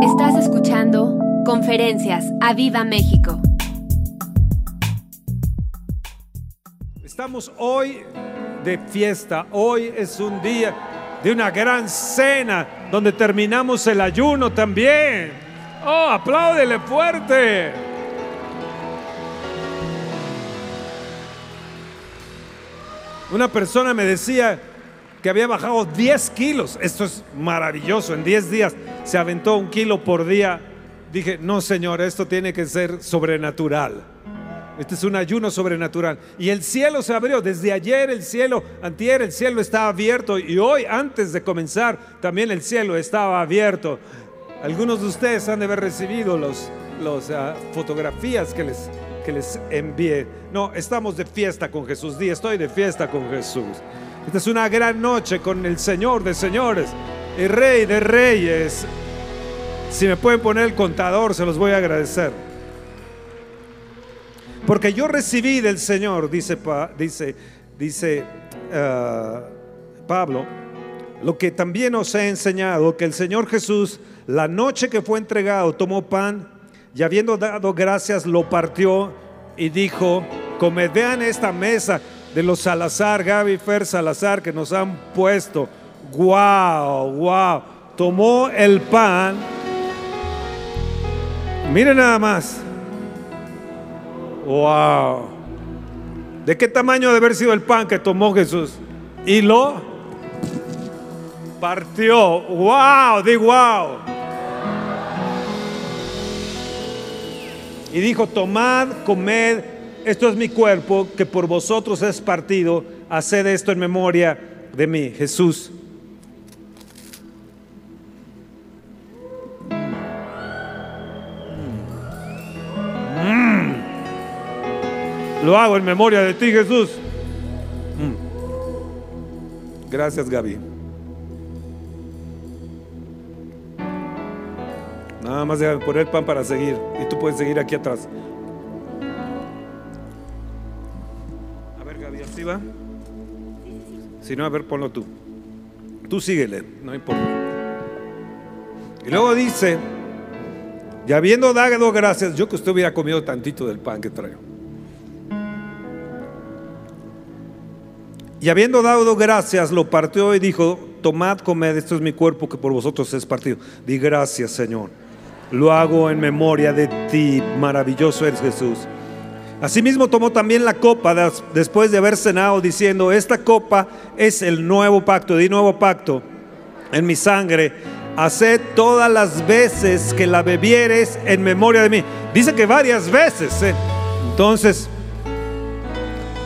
Estás escuchando Conferencias a Viva México. Estamos hoy de fiesta. Hoy es un día de una gran cena donde terminamos el ayuno también. Oh, apláudele fuerte. Una persona me decía que había bajado 10 kilos. Esto es maravilloso. En 10 días se aventó un kilo por día. Dije, no señor, esto tiene que ser sobrenatural. Este es un ayuno sobrenatural. Y el cielo se abrió. Desde ayer el cielo, antier el cielo estaba abierto. Y hoy, antes de comenzar, también el cielo estaba abierto. Algunos de ustedes han de haber recibido las ah, fotografías que les, que les envié. No, estamos de fiesta con Jesús. Di, estoy de fiesta con Jesús. Esta es una gran noche con el Señor de señores, el Rey de reyes. Si me pueden poner el contador, se los voy a agradecer. Porque yo recibí del Señor, dice, dice, dice ah, Pablo, lo que también os he enseñado, que el Señor Jesús, la noche que fue entregado, tomó pan y habiendo dado gracias, lo partió y dijo, comed, esta mesa de los Salazar, Gaby Fer Salazar, que nos han puesto. Wow, wow. Tomó el pan. Miren nada más. Wow. ¿De qué tamaño debe haber sido el pan que tomó Jesús? Y lo partió. Wow, di wow. Y dijo, tomad, comed, esto es mi cuerpo que por vosotros es partido, haced esto en memoria de mí, Jesús. Lo hago en memoria de ti, Jesús. Mm. Gracias, Gaby. Nada más de poner pan para seguir. Y tú puedes seguir aquí atrás. Si no, a ver, ponlo tú. Tú síguele, no importa. Y luego dice, y habiendo dado gracias, yo que usted hubiera comido tantito del pan que traigo. Y habiendo dado gracias, lo partió y dijo, tomad, comed, esto es mi cuerpo que por vosotros es partido. Di gracias, Señor. Lo hago en memoria de ti. Maravilloso eres Jesús. Asimismo tomó también la copa después de haber cenado diciendo, esta copa es el nuevo pacto, di nuevo pacto en mi sangre. Haced todas las veces que la bebieres en memoria de mí. Dice que varias veces. ¿eh? Entonces,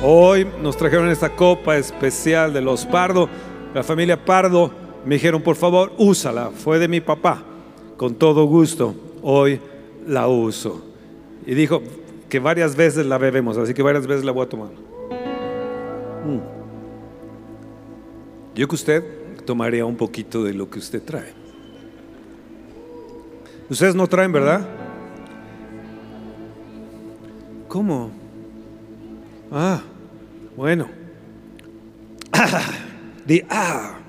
Hoy nos trajeron esta copa especial de los Pardo. La familia Pardo me dijeron, por favor, úsala. Fue de mi papá. Con todo gusto, hoy la uso. Y dijo que varias veces la bebemos, así que varias veces la voy a tomar. Mm. Yo que usted tomaría un poquito de lo que usted trae. Ustedes no traen, ¿verdad? ¿Cómo? Ah, bueno. Di, ah.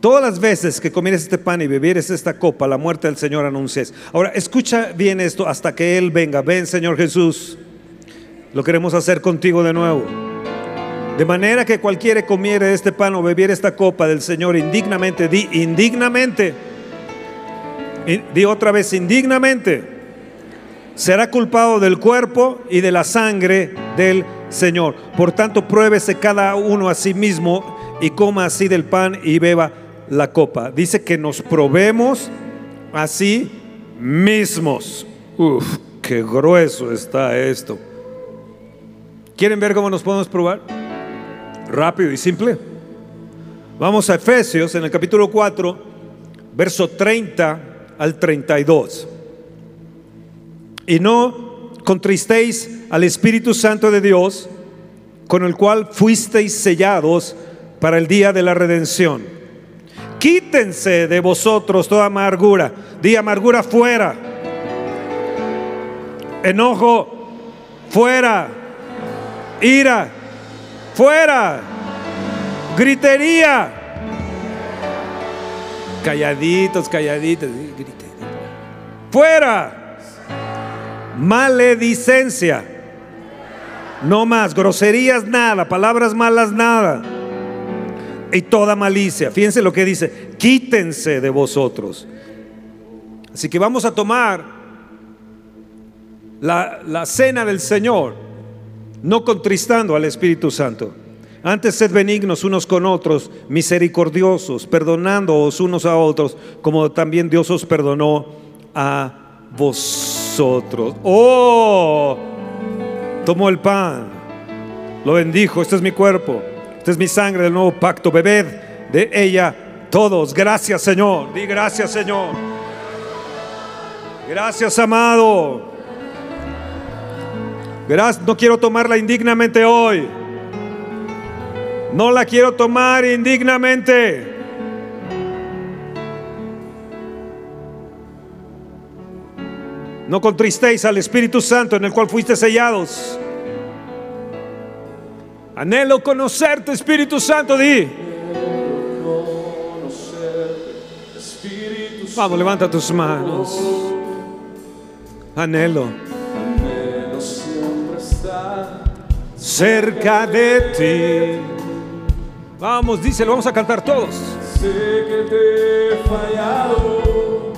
Todas las veces que comieres este pan y bebieres esta copa, la muerte del Señor anuncies. Ahora, escucha bien esto hasta que Él venga. Ven, Señor Jesús. Lo queremos hacer contigo de nuevo. De manera que cualquiera comiere este pan o bebiera esta copa del Señor indignamente, di indignamente. Di otra vez, indignamente será culpado del cuerpo y de la sangre del Señor. Por tanto, pruébese cada uno a sí mismo y coma así del pan y beba la copa. Dice que nos probemos a sí mismos. Uf, qué grueso está esto. ¿Quieren ver cómo nos podemos probar? Rápido y simple. Vamos a Efesios en el capítulo 4, verso 30 al 32 y no contristéis al Espíritu Santo de Dios, con el cual fuisteis sellados para el día de la redención. Quítense de vosotros toda amargura, di amargura fuera, enojo fuera, ira fuera, gritería, calladitos, calladitos. Fuera. Maledicencia. No más. Groserías nada. Palabras malas nada. Y toda malicia. Fíjense lo que dice. Quítense de vosotros. Así que vamos a tomar la, la cena del Señor. No contristando al Espíritu Santo. Antes sed benignos unos con otros, misericordiosos, perdonándoos unos a otros, como también Dios os perdonó a vosotros. Oh, tomó el pan, lo bendijo, este es mi cuerpo, es mi sangre del nuevo pacto, bebed de ella todos. Gracias Señor, di gracias Señor. Gracias amado. Gracias, no quiero tomarla indignamente hoy. No la quiero tomar indignamente. No contristéis al Espíritu Santo en el cual fuiste sellados. Anhelo conocerte, Espíritu Santo, di. Vamos, levanta tus manos. Anhelo. Anhelo siempre estar cerca de ti. Vamos, díselo, vamos a cantar todos. Sé que te he fallado.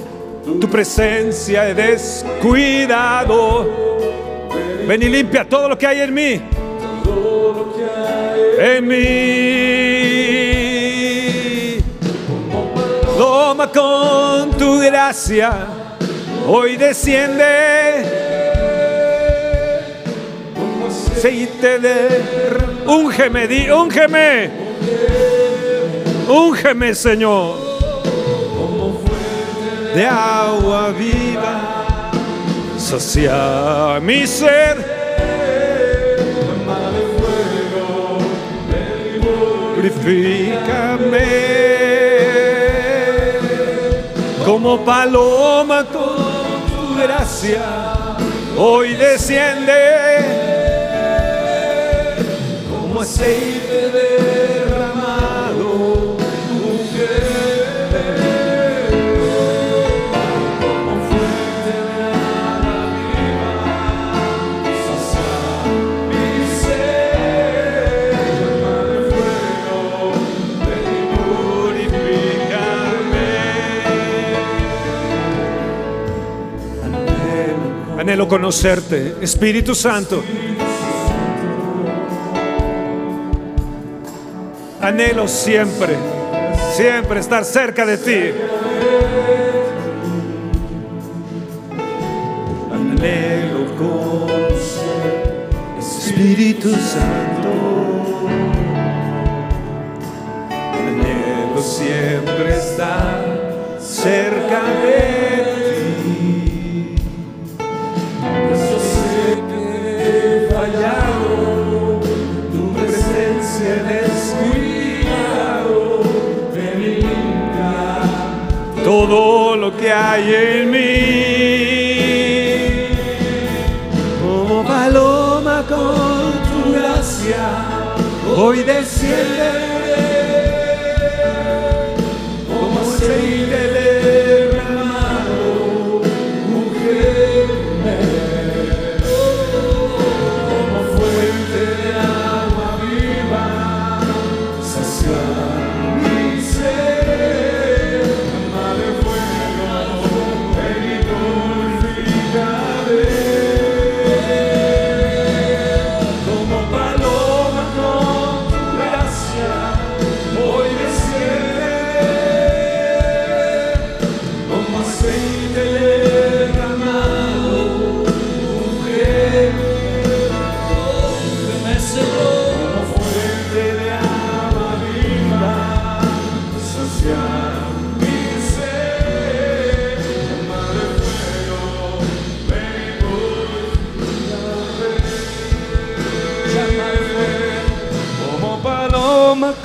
Tu presencia he descuidado. Ven y limpia todo lo que hay en mí. En mí. Toma con tu gracia. Hoy desciende. Aceite de. Úngeme, di, úngeme. Úngeme, Señor. De agua viva. Sacia mi ser. Purifícame como paloma con tu gracia. Hoy desciende como aceite derramado. Anhelo conocerte, Espíritu Santo. Anhelo siempre, siempre estar cerca de ti. Anhelo conocer, Espíritu Santo. Anhelo siempre estar cerca de ti. En mí. Como paloma con tu gracia, hoy desciende.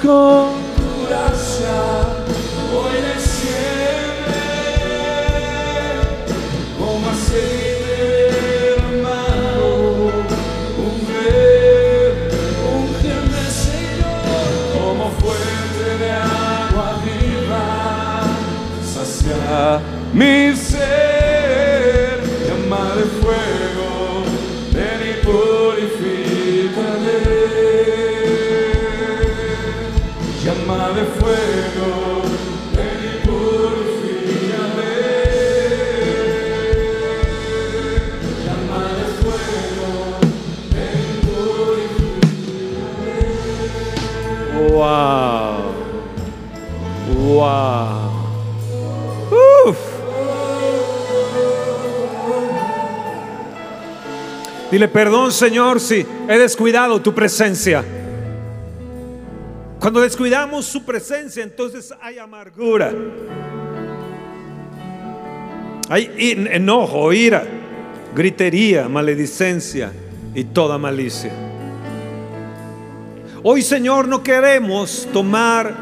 Paloma Dile perdón, Señor, si he descuidado tu presencia. Cuando descuidamos su presencia, entonces hay amargura. Hay enojo, ira, gritería, maledicencia y toda malicia. Hoy, Señor, no queremos tomar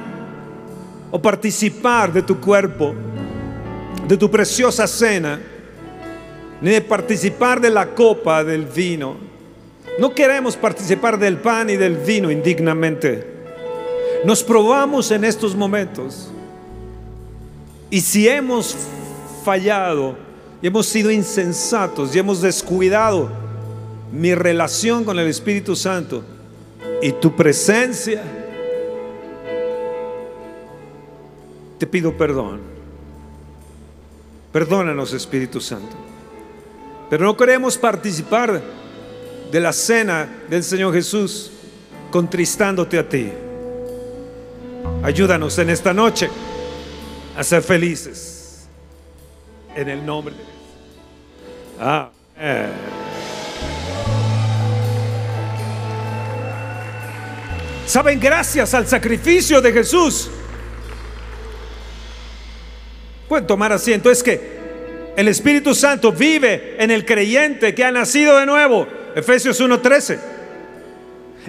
o participar de tu cuerpo, de tu preciosa cena, ni de participar de la copa del vino. No queremos participar del pan y del vino indignamente. Nos probamos en estos momentos. Y si hemos fallado y hemos sido insensatos y hemos descuidado mi relación con el Espíritu Santo y tu presencia, te pido perdón. Perdónanos, Espíritu Santo. Pero no queremos participar de la cena del Señor Jesús contristándote a ti. Ayúdanos en esta noche a ser felices. En el nombre de Jesús. Amén. Saben, gracias al sacrificio de Jesús. Pueden tomar asiento. Es que el Espíritu Santo vive en el creyente que ha nacido de nuevo. Efesios 1:13.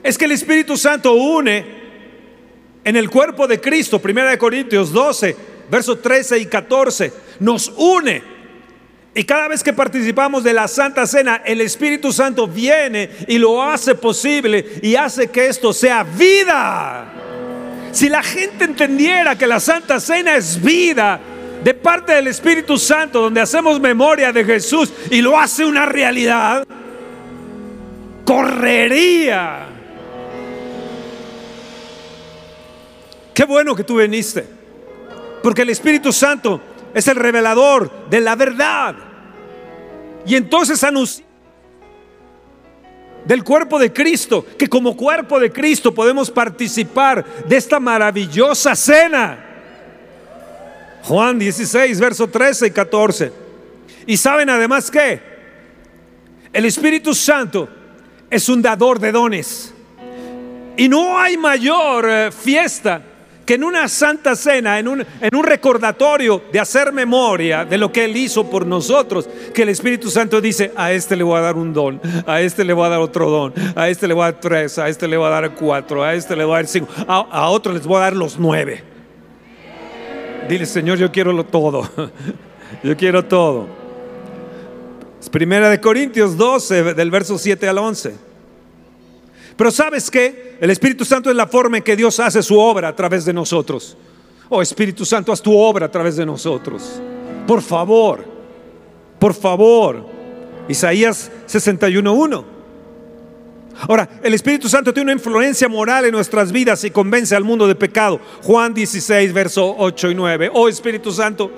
Es que el Espíritu Santo une en el cuerpo de Cristo, 1 Corintios 12, versos 13 y 14, nos une. Y cada vez que participamos de la Santa Cena, el Espíritu Santo viene y lo hace posible y hace que esto sea vida. Si la gente entendiera que la Santa Cena es vida de parte del Espíritu Santo, donde hacemos memoria de Jesús y lo hace una realidad, correría. Qué bueno que tú viniste. Porque el Espíritu Santo es el revelador de la verdad. Y entonces anuncia del cuerpo de Cristo, que como cuerpo de Cristo podemos participar de esta maravillosa cena. Juan 16, verso 13 y 14. Y saben además que el Espíritu Santo es un dador de dones. Y no hay mayor eh, fiesta que en una santa cena, en un, en un recordatorio de hacer memoria de lo que Él hizo por nosotros, que el Espíritu Santo dice, a este le voy a dar un don, a este le voy a dar otro don, a este le voy a dar tres, a este le voy a dar cuatro, a este le voy a dar cinco, a, a otro les voy a dar los nueve. Dile, Señor, yo quiero lo todo, yo quiero todo. Primera de Corintios 12, del verso 7 al 11. Pero sabes que el Espíritu Santo es la forma en que Dios hace su obra a través de nosotros. Oh Espíritu Santo, haz tu obra a través de nosotros. Por favor, por favor. Isaías 61.1. Ahora, el Espíritu Santo tiene una influencia moral en nuestras vidas y convence al mundo de pecado. Juan 16, verso 8 y 9. Oh Espíritu Santo,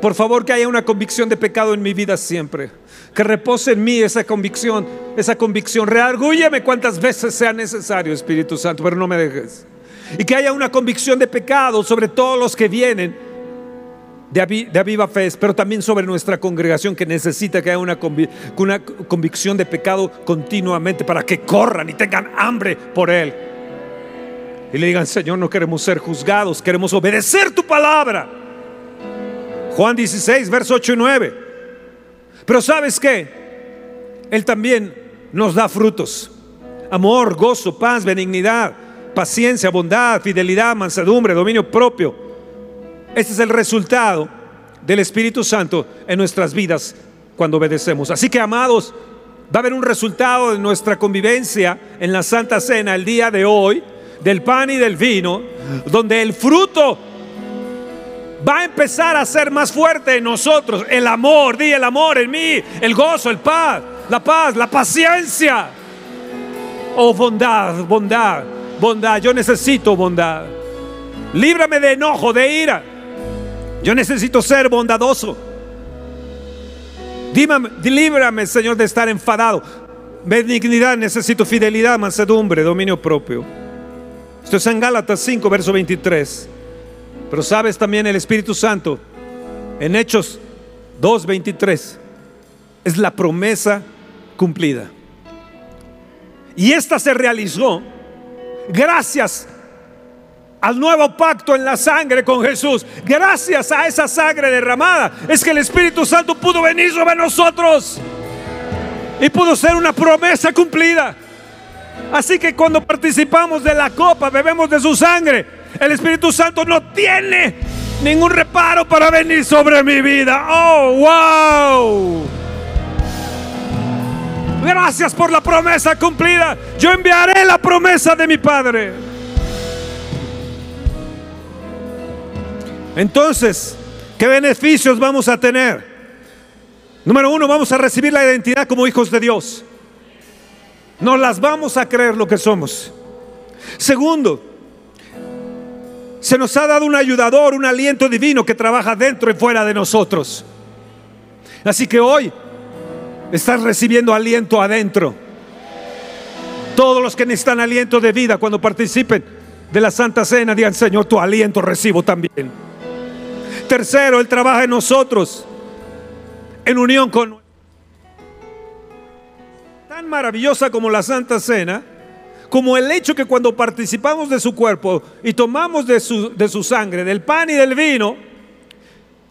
por favor que haya una convicción de pecado en mi vida siempre. Que repose en mí esa convicción, esa convicción. Reargúyeme cuantas veces sea necesario, Espíritu Santo, pero no me dejes. Y que haya una convicción de pecado sobre todos los que vienen de, avi- de Aviva Fe, pero también sobre nuestra congregación que necesita que haya una, una convicción de pecado continuamente para que corran y tengan hambre por Él. Y le digan, Señor, no queremos ser juzgados, queremos obedecer tu palabra. Juan 16, verso 8 y 9. Pero sabes qué? Él también nos da frutos. Amor, gozo, paz, benignidad, paciencia, bondad, fidelidad, mansedumbre, dominio propio. Este es el resultado del Espíritu Santo en nuestras vidas cuando obedecemos. Así que, amados, va a haber un resultado de nuestra convivencia en la Santa Cena el día de hoy, del pan y del vino, donde el fruto va a empezar a ser más fuerte en nosotros. El amor, di el amor en mí, el gozo, el paz, la paz, la paciencia. Oh, bondad, bondad, bondad. Yo necesito bondad. Líbrame de enojo, de ira. Yo necesito ser bondadoso. Dímame, líbrame, Señor, de estar enfadado. Benignidad, necesito fidelidad, mansedumbre, dominio propio. Esto es en Gálatas 5, verso 23. Pero sabes también el Espíritu Santo en Hechos 2, 23. Es la promesa cumplida. Y esta se realizó gracias al nuevo pacto en la sangre con Jesús. Gracias a esa sangre derramada es que el Espíritu Santo pudo venir sobre nosotros y pudo ser una promesa cumplida. Así que cuando participamos de la copa, bebemos de su sangre, el Espíritu Santo no tiene ningún reparo para venir sobre mi vida. Oh, wow. Gracias por la promesa cumplida. Yo enviaré la promesa de mi Padre. Entonces, ¿qué beneficios vamos a tener? Número uno, vamos a recibir la identidad como hijos de Dios. Nos las vamos a creer lo que somos. Segundo, se nos ha dado un ayudador, un aliento divino que trabaja dentro y fuera de nosotros. Así que hoy estás recibiendo aliento adentro. Todos los que necesitan aliento de vida cuando participen de la Santa Cena, digan, Señor, tu aliento recibo también. Tercero, Él trabaja en nosotros en unión con... Tan maravillosa como la Santa Cena, como el hecho que cuando participamos de su cuerpo y tomamos de su, de su sangre, del pan y del vino,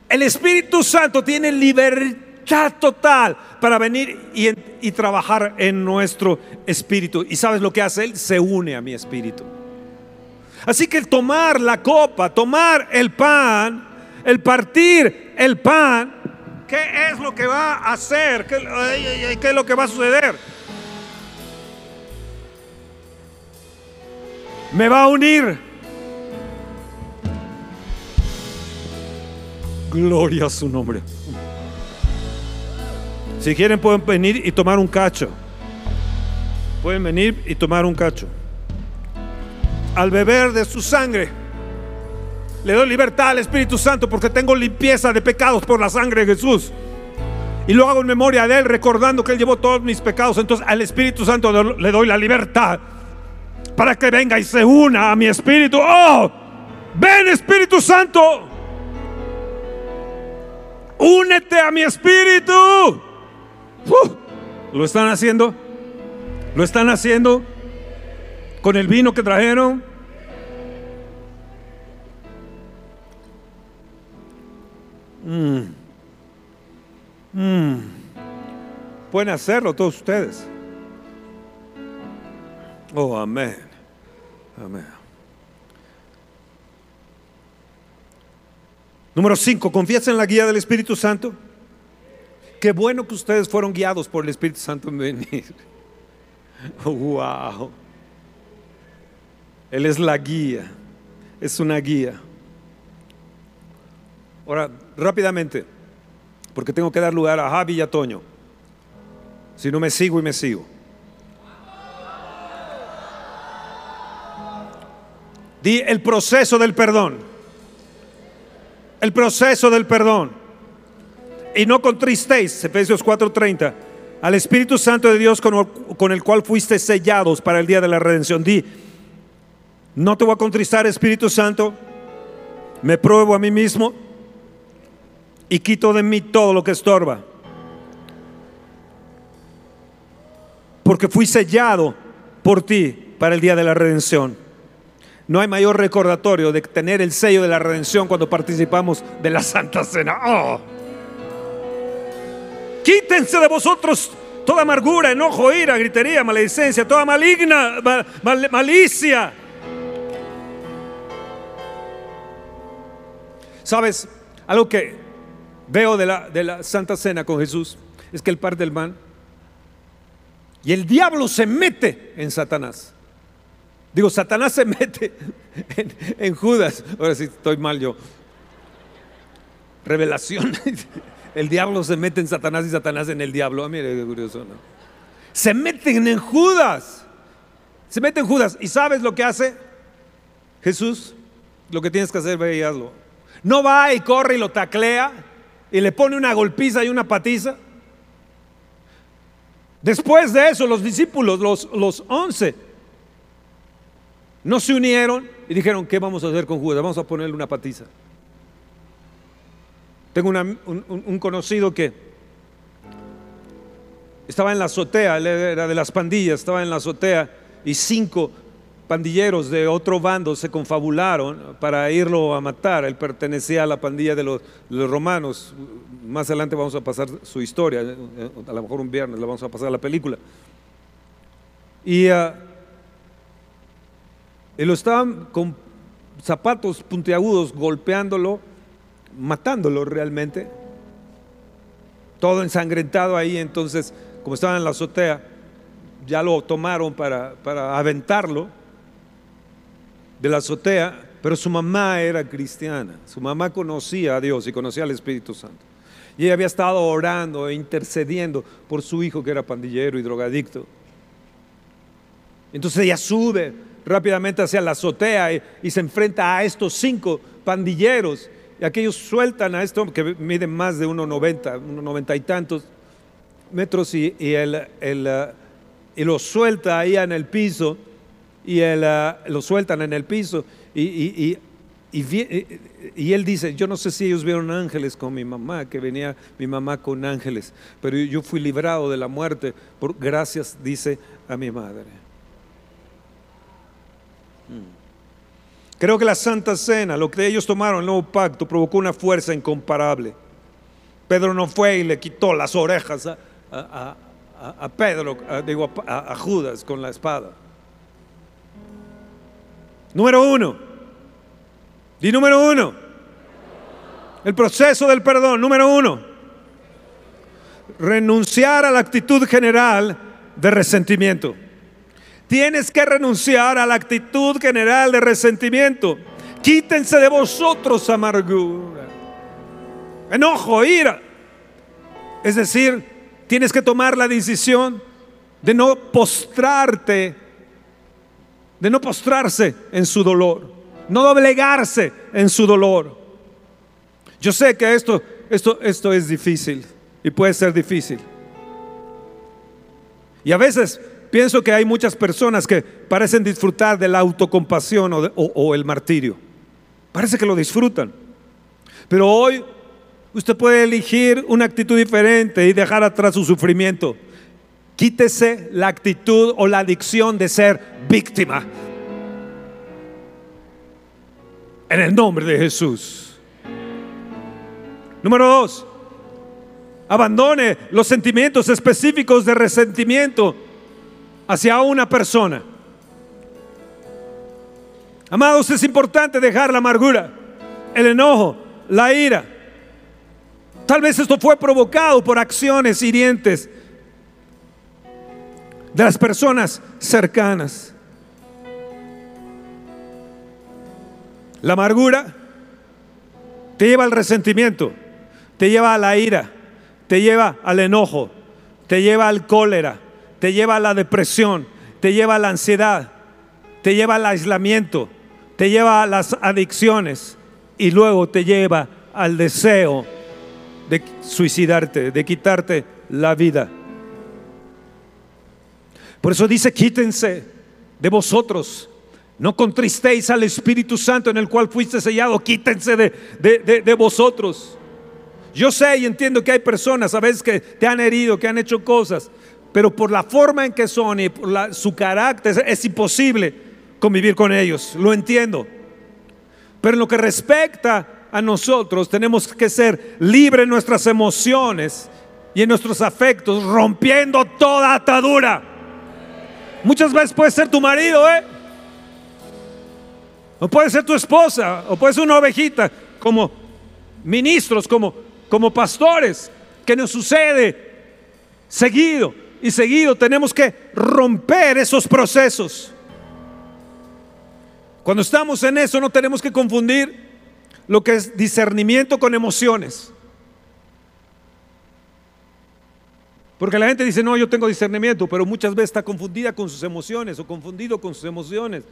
el Espíritu Santo tiene libertad total para venir y, y, trabajar en nuestro espíritu. ¿Y sabes lo que hace Él? Se une a mi espíritu. Así que tomar la copa, tomar el pan, el partir el pan, ¿qué es lo que va a hacer? ¿Qué, qué es lo que va a suceder? Me va a unir. Gloria a su nombre. Si quieren pueden venir y tomar un cacho. Pueden venir y tomar un cacho. Al beber de su sangre le doy libertad al Espíritu Santo porque tengo limpieza de pecados por la sangre de Jesús. Y lo hago en memoria de Él, recordando que Él llevó todos mis pecados. Entonces al Espíritu Santo le doy la libertad para que venga y se una a mi espíritu. Oh, ven Espíritu Santo. Únete a mi espíritu. ¿Lo están haciendo? ¿Lo están haciendo? Con el vino que trajeron. Mm. Mm. Pueden hacerlo todos ustedes. Oh, amén. Amén. Número 5, confiesa en la guía del Espíritu Santo. Qué bueno que ustedes fueron guiados por el Espíritu Santo en venir. wow. Él es la guía. Es una guía. Ahora, rápidamente, porque tengo que dar lugar a Javi y a Toño. Si no me sigo y me sigo. Di el proceso del perdón. El proceso del perdón. Y no contristéis, Efesios 4:30, al Espíritu Santo de Dios con, el cual fuiste sellados para el día de la redención. Di, no te voy a contristar, Espíritu Santo. Me pruebo a mí mismo y quito de mí todo lo que estorba. Porque fui sellado por ti para el día de la redención. No hay mayor recordatorio de tener el sello de la redención cuando participamos de la Santa Cena. Oh. Quítense de vosotros toda amargura, enojo, ira, gritería, maledicencia, toda maligna, malicia. ¿Sabes? Algo que veo de la, Santa Cena con Jesús es que el par del man y el diablo se mete en Satanás. Digo, Satanás se mete en, en, Judas. Ahora sí estoy mal yo. revelación. El diablo se mete en Satanás y Satanás en el diablo. Ah, mire qué curioso, ¿no? Se meten en Judas. Se meten en Judas. ¿Y sabes lo que hace Jesús? Lo que tienes que hacer, ve y hazlo. No va y corre y lo taclea y le pone una golpiza y una patiza. Después de eso, los discípulos, los, los once, no se unieron y dijeron, ¿qué vamos a hacer con Judas? Vamos a ponerle una patiza. Tengo un- un conocido que estaba en la azotea, él era de las pandillas, estaba en la azotea y cinco pandilleros de otro bando se confabularon para irlo a matar. Él pertenecía a la pandilla de los, romanos. Más adelante vamos a pasar su historia, a lo mejor un viernes la vamos a pasar la película. Y, ah, y lo estaban con zapatos puntiagudos golpeándolo, matándolo realmente. Todo ensangrentado ahí, entonces, como estaba en la azotea, ya lo tomaron para, para aventarlo de la azotea, pero su mamá era cristiana, su mamá conocía a Dios y conocía al Espíritu Santo. Y ella había estado orando e intercediendo por su hijo que era pandillero y drogadicto. Entonces ella sube rápidamente hacia la azotea y, se enfrenta a estos cinco pandilleros. Y aquellos sueltan a este hombre que mide más de 1,90, 1,90 y tantos metros y, ah, y lo suelta ahí en el piso y él, ah, lo sueltan en el piso y, y- y- y él dice, yo no sé si ellos vieron ángeles con mi mamá, que venía mi mamá con ángeles, pero yo fui librado de la muerte por gracias, dice, a mi madre. Creo que la Santa Cena, lo que ellos tomaron, el nuevo pacto, provocó una fuerza incomparable. Pedro no fue y le quitó las orejas a, a- a- Pedro, digo, a Judas con la espada. Número uno. Di número uno. El proceso del perdón. Número uno. Renunciar a la actitud general de resentimiento. Tienes que renunciar a la actitud general de resentimiento. Quítense de vosotros amargura, enojo, ira. Es decir, tienes que tomar la decisión de no postrarte, de no postrarse en su dolor, no doblegarse en su dolor. Yo sé que esto, esto, esto es difícil y puede ser difícil. Y a veces pienso que hay muchas personas que parecen disfrutar de la autocompasión o, o el martirio. Parece que lo disfrutan. Pero hoy usted puede elegir una actitud diferente y dejar atrás su sufrimiento. Quítese la actitud o la adicción de ser víctima. En el nombre de Jesús. Número dos, abandone los sentimientos específicos de resentimiento hacia una persona. Amados, es importante dejar la amargura, el enojo, la ira. Tal vez esto fue provocado por acciones hirientes de las personas cercanas. La amargura te lleva al resentimiento, te lleva a la ira, te lleva al enojo, te lleva al cólera, te lleva a la depresión, te lleva a la ansiedad, te lleva al aislamiento, te lleva a las adicciones y luego te lleva al deseo de suicidarte, de quitarte la vida. Por eso dice, quítense de vosotros. No contristéis al Espíritu Santo en el cual fuiste sellado. Quítense de, de- de- vosotros. Yo sé y entiendo que hay personas a veces que te han herido, que han hecho cosas, pero por la forma en que son y por la- su carácter es imposible convivir con ellos. Lo entiendo. Pero en lo que respecta a nosotros, tenemos que ser libres en nuestras emociones y en nuestros afectos, rompiendo toda atadura. Muchas veces puede ser tu marido, ¿eh? O puede ser tu esposa, o puede ser una ovejita, como ministros, como, como pastores, que nos sucede seguido y seguido. Tenemos que romper esos procesos. Cuando estamos en eso no tenemos que confundir lo que es discernimiento con emociones. Porque la gente dice, no, yo tengo discernimiento, pero muchas veces está confundida con sus emociones o confundido con sus emociones.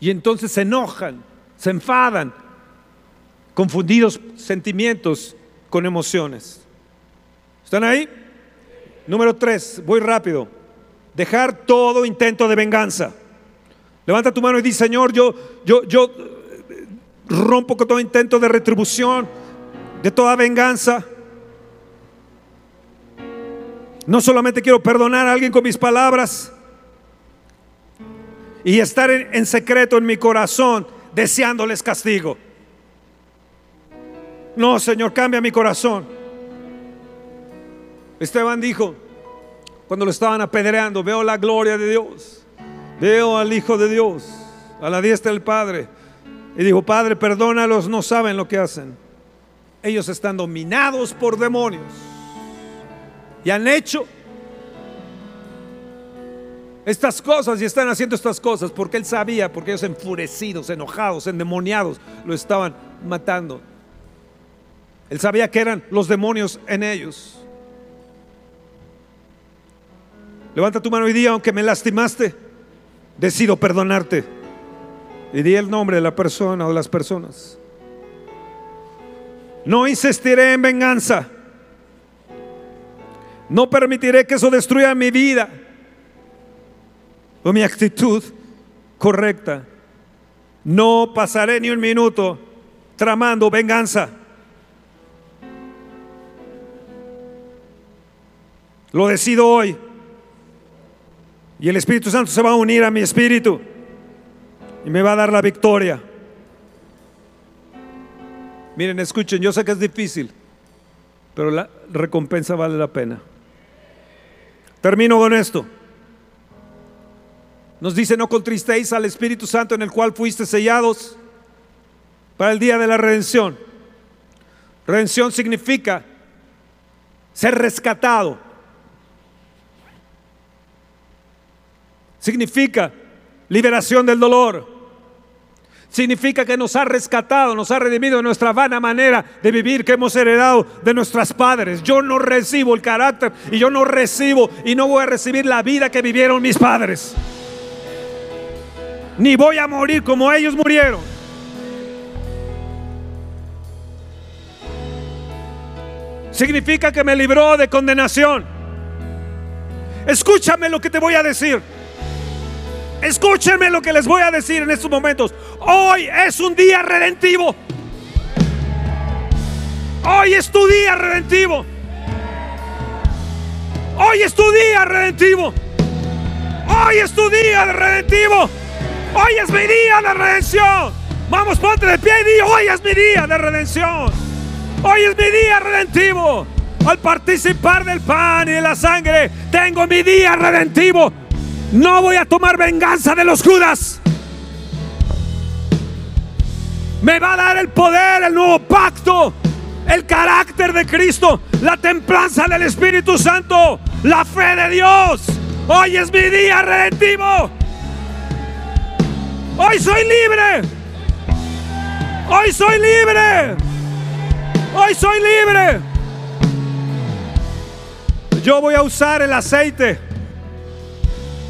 Y entonces se enojan, se enfadan, confundidos sentimientos con emociones. ¿Están ahí? Número tres, voy rápido. Dejar todo intento de venganza. Levanta tu mano y di, Señor, yo, yo, yo eh, rompo con todo intento de retribución, de toda venganza. No solamente quiero perdonar a alguien con mis palabras y estar en, secreto en mi corazón deseándoles castigo. No, Señor, cambia mi corazón. Esteban dijo, cuando lo estaban apedreando, veo la gloria de Dios, veo al Hijo de Dios, a la diestra del Padre. Y dijo, Padre, perdónalos, no saben lo que hacen. Ellos están dominados por demonios. Y han hecho estas cosas y están haciendo estas cosas porque él sabía, porque ellos enfurecidos, enojados, endemoniados, lo estaban matando. Él sabía que eran los demonios en ellos. Levanta tu mano y di, aunque me lastimaste, decido perdonarte. Y di el nombre de la persona o de las personas. No insistiré en venganza. No permitiré que eso destruya mi vida o mi actitud correcta. No pasaré ni un minuto tramando venganza. Lo decido hoy. Y el Espíritu Santo se va a unir a mi espíritu y me va a dar la victoria. Miren, escuchen, yo sé que es difícil, pero la recompensa vale la pena. Termino con esto. Nos dice, no contristéis al Espíritu Santo en el cual fuiste sellados para el día de la redención. Redención significa ser rescatado. Significa liberación del dolor. Significa que nos ha rescatado, nos ha redimido de nuestra vana manera de vivir que hemos heredado de nuestros padres. Yo no recibo el carácter y yo no recibo y no voy a recibir la vida que vivieron mis padres. Ni voy a morir como ellos murieron. Significa que me libró de condenación. Escúchame lo que te voy a decir. Escúchenme lo que les voy a decir en estos momentos. Hoy es un día redentivo. Hoy es tu día redentivo. Hoy es tu día redentivo. Hoy es tu día de redentivo. Hoy es mi día de redención. Vamos, ponte de pie y di, hoy es mi día de redención. Hoy es mi día redentivo. Al participar del pan y de la sangre, tengo mi día redentivo. No voy a tomar venganza de los Judas. Me va a dar el poder, el nuevo pacto, el carácter de Cristo, la templanza del Espíritu Santo, la fe de Dios. Hoy es mi día redentivo. Hoy soy libre. Hoy soy libre. Hoy soy libre. Yo voy a usar el aceite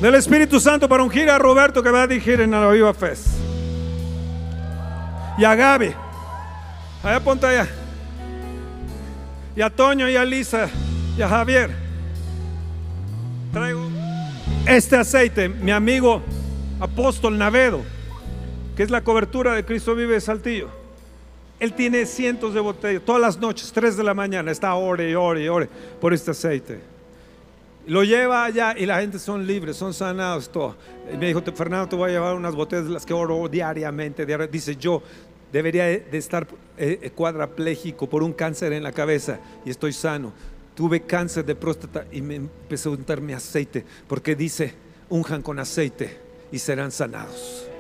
del Espíritu Santo para ungir a Roberto que va a dirigir en la Viva Fest. Y a Gaby. Allá ponte allá. Y a Toño y a Lisa y a Javier. Traigo este aceite, mi amigo apóstol Navedo, que es la cobertura de Cristo Vive de Saltillo. Él tiene cientos de botellas, todas las noches, 3 de la mañana, está ore y ore y ore por este aceite. Lo lleva allá y la gente son libres, son sanados, todo. Me dijo, Fernando, te voy a llevar unas botellas de las que oro diariamente. Dice, yo debería de estar eh, cuadrapléjico por un cáncer en la cabeza y estoy sano. Tuve cáncer de próstata y me empecé a untar mi aceite, porque dice, unjan con aceite y serán sanados.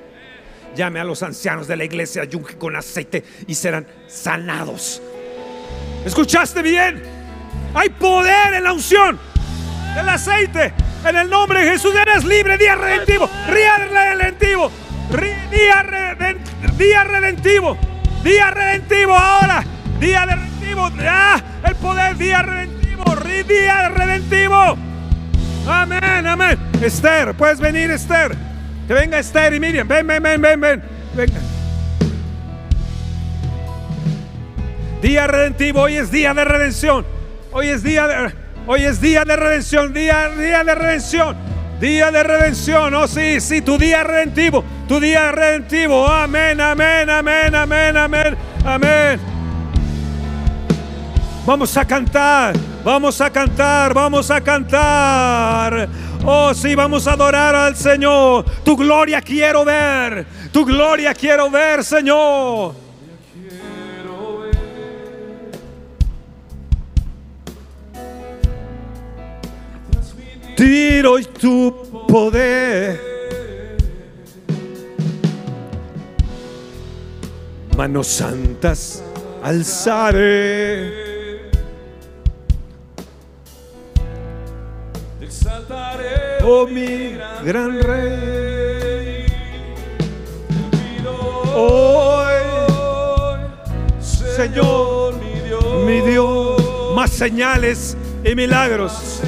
Llame a los ancianos de la iglesia, unge con aceite y serán sanados. ¿Escuchaste bien? Hay poder en la unción del aceite. En el nombre de Jesús eres libre, día redentivo, día redentivo. Día, reden- día redentivo. Día redentivo ahora. Día redentivo. Ah, el poder. Día redentivo. Día redentivo. Amén, amén. Esther, puedes venir, Esther. Que venga Esther y Miriam. Ven, ven, ven, ven, ven. Venga. Día redentivo, hoy es día de redención. Hoy es día de, hoy es día de redención, día, día de redención. Día de redención, oh sí, sí, tu día redentivo, tu día redentivo. Amén, amén, amén, amén, amén, amén. Vamos a cantar, vamos a cantar, vamos a cantar. Oh, sí, vamos a adorar al Señor. Tu gloria quiero ver, tu gloria quiero ver, Señor. Tiro y tu poder. Manos santas alzaré. te exaltaré Oh mi gran rey. Hoy, Señor mi Dios mi Dios, más señales y milagros.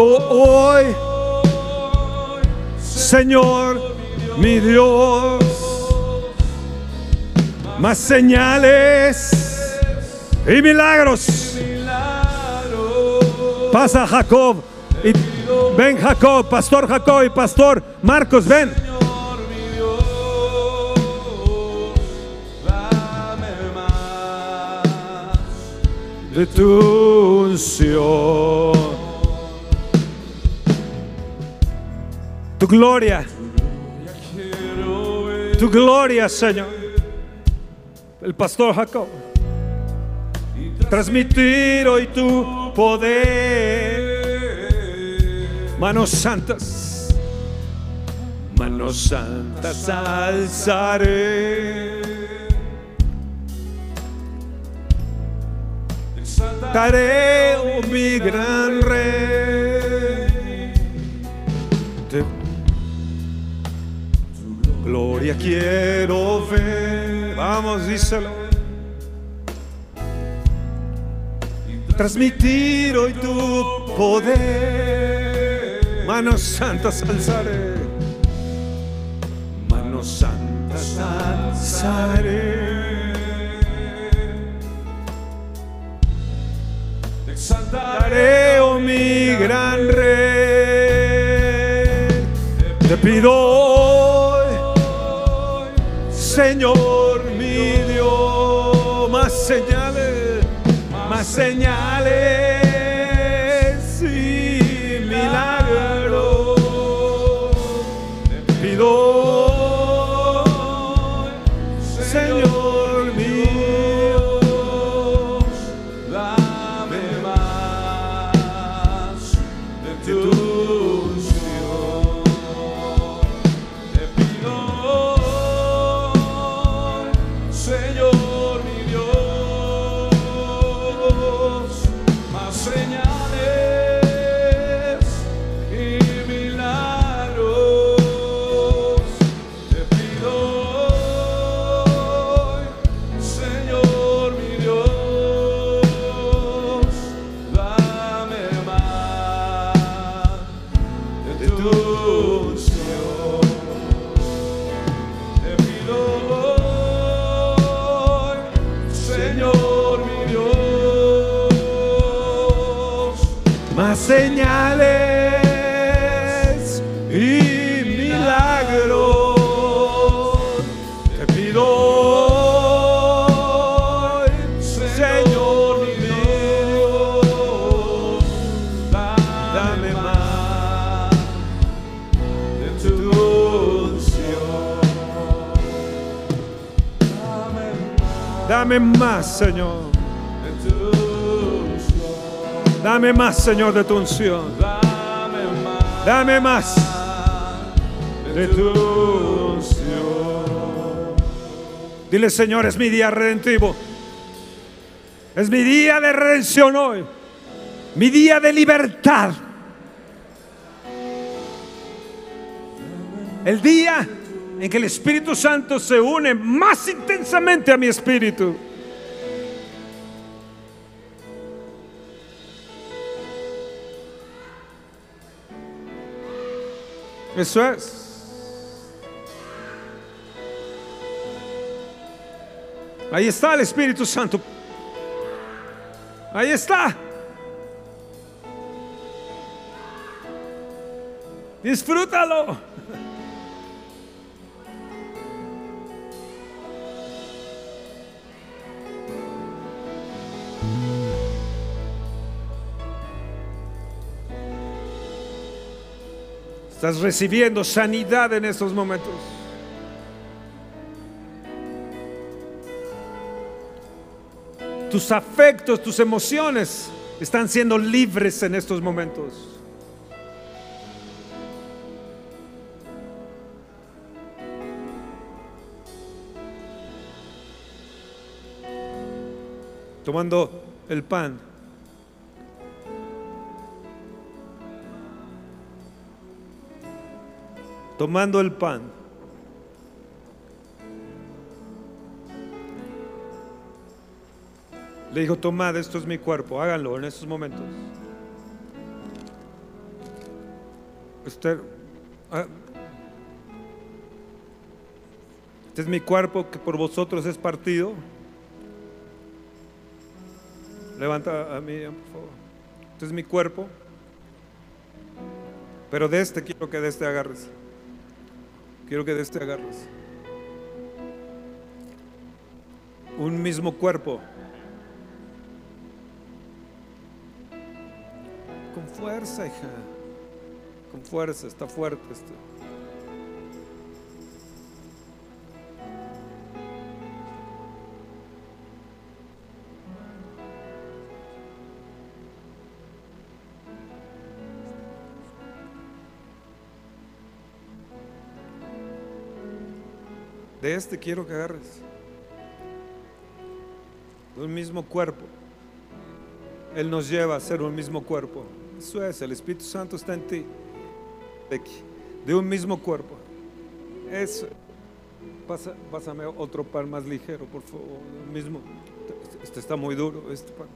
Hoy, Señor, mi Dios, más señales y milagros. Pasa Jacob y ven Jacob, pastor Jacob y pastor Marcos, ven. De tu unción. Gloria, tu gloria, Señor. El pastor Jacob. Transmitir hoy tu poder. Manos santas, manos santas alzaré. Daré, oh mi gran rey. Gloria quiero ver. Vamos, díselo. Transmitir hoy tu poder. Manos santas alzaré. Manos santas alzaré. te exaltaré oh mi gran rey. Te pido Señor mi Dios, más señales, más señales dame más Señor. Dame más, Señor, de tu unción. Dame más Dame más. de tu unción. Dile, Señor, es mi día redentivo. Es mi día de redención hoy. Mi día de libertad. El día en que el Espíritu Santo se une más intensamente a mi espíritu. Eso es. Ahí está el Espíritu Santo. Ahí está. Disfrútalo. Estás recibiendo sanidad en estos momentos. Tus afectos, tus emociones están siendo libres en estos momentos. Tomando el pan. Tomando el pan. Le dijo, tomad, esto es mi cuerpo, háganlo en estos momentos. Ah, este es mi cuerpo que por vosotros es partido. Levanta a mí, por favor. Este es mi cuerpo. Pero de este quiero que de este agarres. Quiero que de este agarres. Un mismo cuerpo. Con fuerza, hija. Con fuerza, está fuerte esto. De este quiero que agarres. Un mismo cuerpo. Él nos lleva a ser un mismo cuerpo. Eso es, el Espíritu Santo está en ti. De un mismo cuerpo. Eso. Pasa, pásame otro pan más ligero, por favor. Mismo. Este está muy duro, este pan.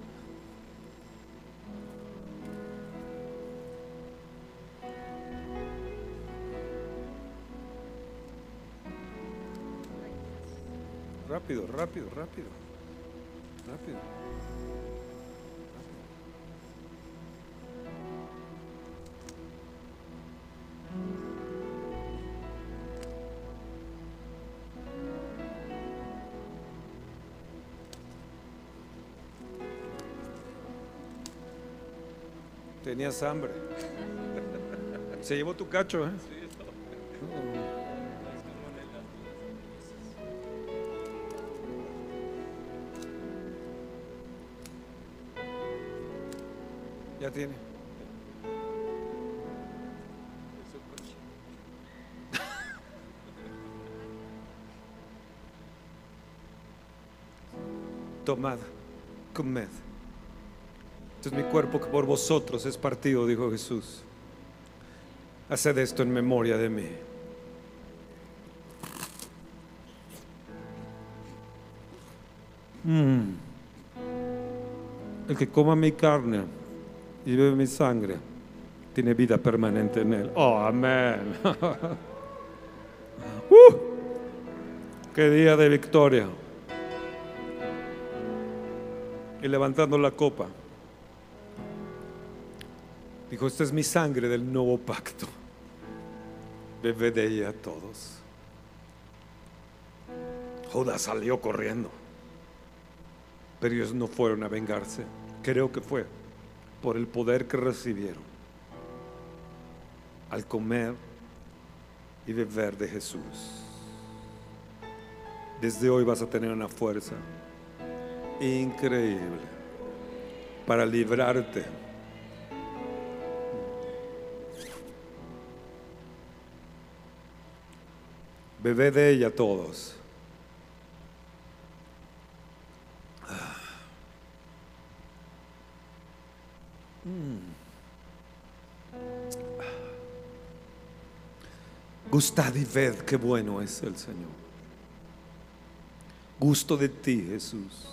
Rápido, rápido, rápido. Rápido. Tenías hambre. Se llevó tu cacho, ¿eh? Tomad, comed. Es mi cuerpo que por vosotros es partido, dijo Jesús. Haced esto en memoria de mí. Mm. El que coma mi carne y bebe mi sangre tiene vida permanente en él. Oh, amén. Uh, qué día de victoria. Y levantando la copa, dijo, esta es mi sangre del nuevo pacto. Bebe de ella todos. Judas salió corriendo, pero ellos no fueron a vengarse. Creo que fue por el poder que recibieron al comer y beber de Jesús. Desde hoy vas a tener una fuerza increíble para librarte Bebé de ella todos. Gustad y ved qué bueno es el Señor. Gusto de ti, Jesús.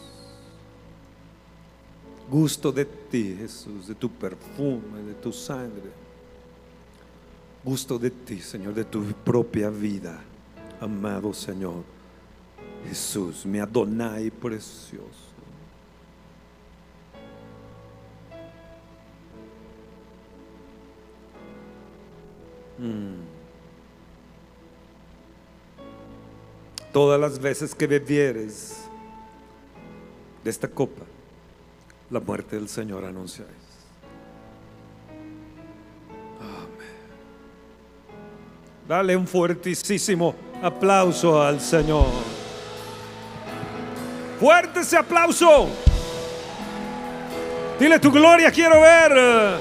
Gusto de ti, Jesús, de tu perfume, de tu sangre. Gusto de ti, Señor, de tu propia vida, amado Señor. Jesús, mi Adonai precioso. Mm. Todas las veces que bebieres de esta copa, la muerte del Señor anunciáis. Amén. Dale un fuertísimo aplauso al Señor. Fuerte ese aplauso. Dile tu gloria, quiero ver.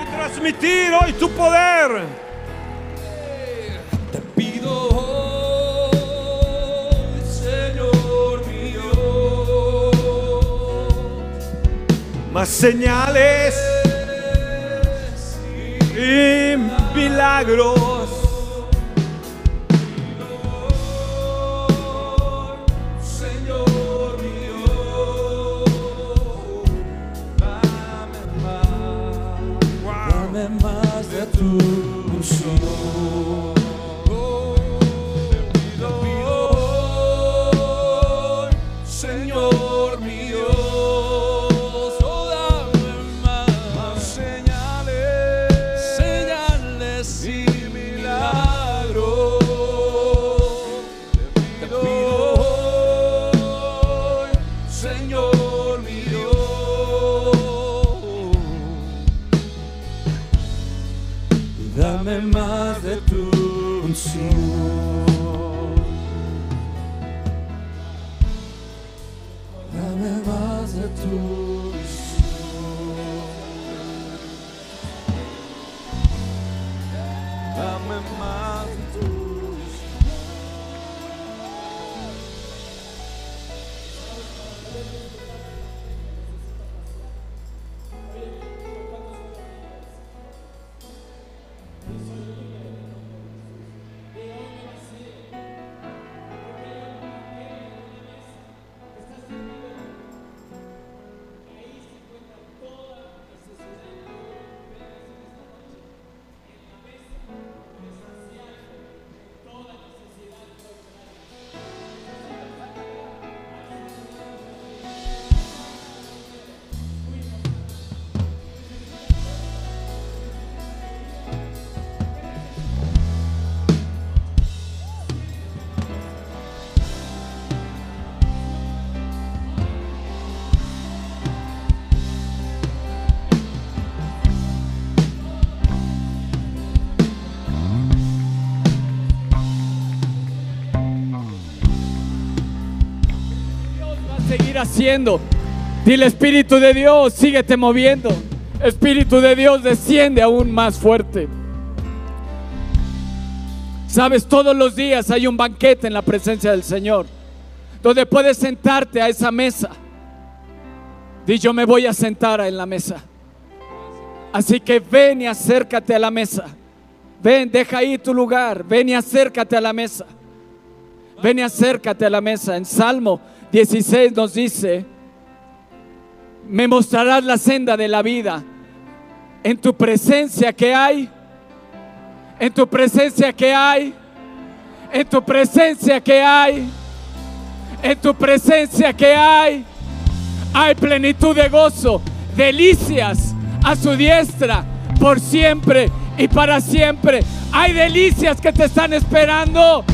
Y transmitir hoy tu poder. Más señales y milagros. Señor mío, dame más, dame más de tu unción. Haciendo. Dile Espíritu de Dios, síguete moviendo. Espíritu de Dios, desciende aún más fuerte. Sabes, todos los días hay un banquete en la presencia del Señor, donde puedes sentarte a esa mesa. Di, yo me voy a sentar en la mesa. Así que ven y acércate a la mesa. Ven, deja ahí tu lugar. Ven y acércate a la mesa. Ven y acércate a la mesa. En Salmo 16 nos dice, me mostrarás la senda de la vida. En tu presencia que hay, en tu presencia que hay, en tu presencia que hay, en tu presencia que hay, hay plenitud de gozo, delicias a su diestra por siempre y para siempre. Hay delicias que te están esperando.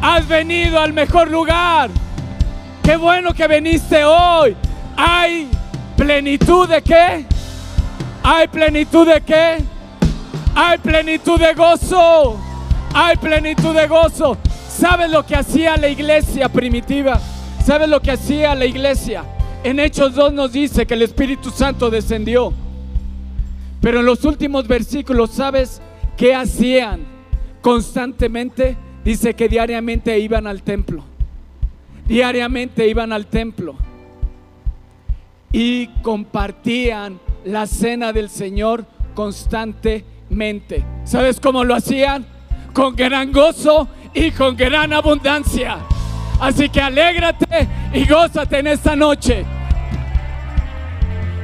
Has venido al mejor lugar. Qué bueno que viniste hoy. Hay plenitud de qué? Hay plenitud de qué? Hay plenitud de gozo. Hay plenitud de gozo. ¿Sabes lo que hacía la iglesia primitiva? ¿Sabes lo que hacía la iglesia? En Hechos 2 nos dice que el Espíritu Santo descendió. Pero en los últimos versículos, ¿sabes qué hacían constantemente, dice que diariamente iban al templo. Diariamente iban al templo y compartían la cena del Señor constantemente. ¿Sabes cómo lo hacían? Con gran gozo y con gran abundancia. Así que alégrate y gózate en esta noche.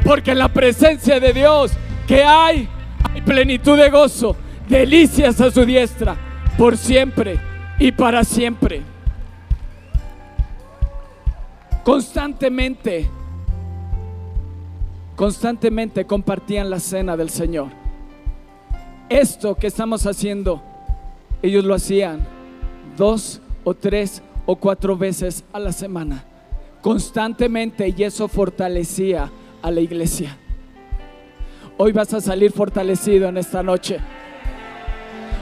Porque en la presencia de Dios que hay, hay plenitud de gozo, delicias a su diestra, por siempre y para siempre. Constantemente, constantemente compartían la cena del Señor. Esto que estamos haciendo, ellos lo hacían dos o tres o cuatro veces a la semana, constantemente, y eso fortalecía a la iglesia. Hoy vas a salir fortalecido en esta noche.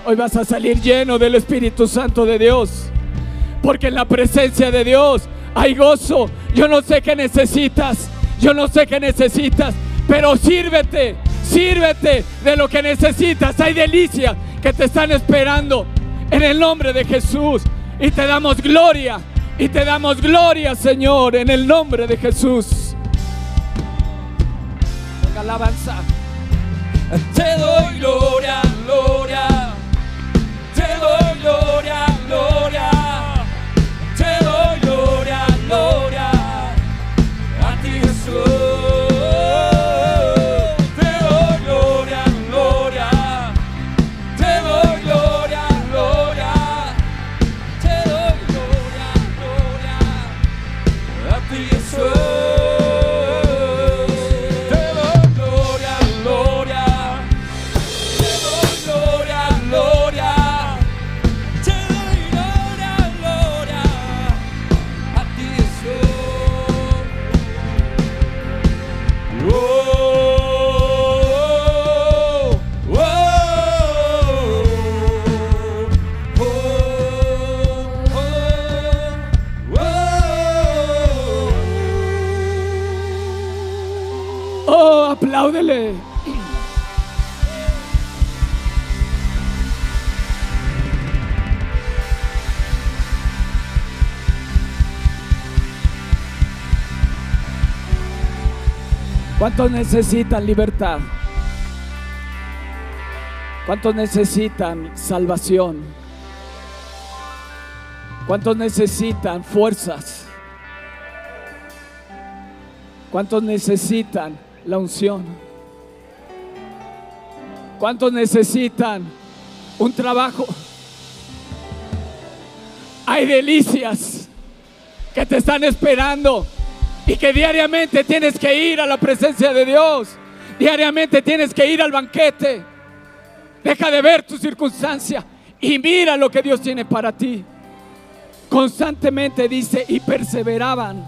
Hoy vas a salir lleno del Espíritu Santo de Dios. Porque en la presencia de Dios hay gozo. Yo no sé qué necesitas. Yo no sé qué necesitas. Pero sírvete. Sírvete de lo que necesitas. Hay delicias que te están esperando. En el nombre de Jesús. Y te damos gloria. Y te damos gloria, Señor. En el nombre de Jesús. Alabanza. Te doy gloria, gloria. ¿Cuántos necesitan libertad? ¿Cuántos necesitan salvación? ¿Cuántos necesitan fuerzas? ¿Cuántos necesitan la unción? ¿Cuántos necesitan un trabajo? Hay delicias que te están esperando y que diariamente tienes que ir a la presencia de Dios. Diariamente tienes que ir al banquete. Deja de ver tu circunstancia y mira lo que Dios tiene para ti. Constantemente dice y perseveraban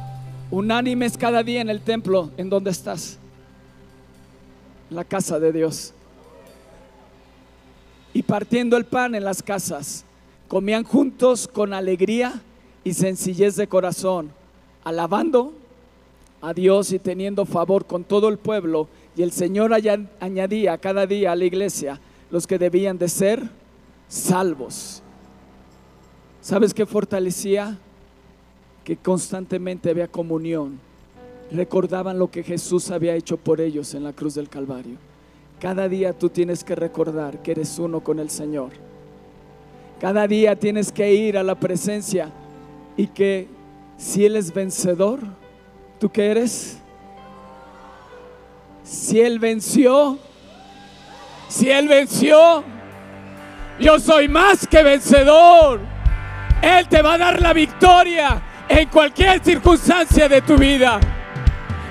unánimes cada día en el templo en donde estás, la casa de Dios. Y partiendo el pan en las casas, comían juntos con alegría y sencillez de corazón, alabando a Dios y teniendo favor con todo el pueblo. Y el Señor aña- añadía cada día a la iglesia los que debían de ser salvos. ¿Sabes qué fortalecía? Que constantemente había comunión. Recordaban lo que Jesús había hecho por ellos en la cruz del Calvario. Cada día tú tienes que recordar que eres uno con el Señor. Cada día tienes que ir a la presencia y que si Él es vencedor, ¿tú qué eres? Si Él venció, si Él venció, yo soy más que vencedor. Él te va a dar la victoria en cualquier circunstancia de tu vida.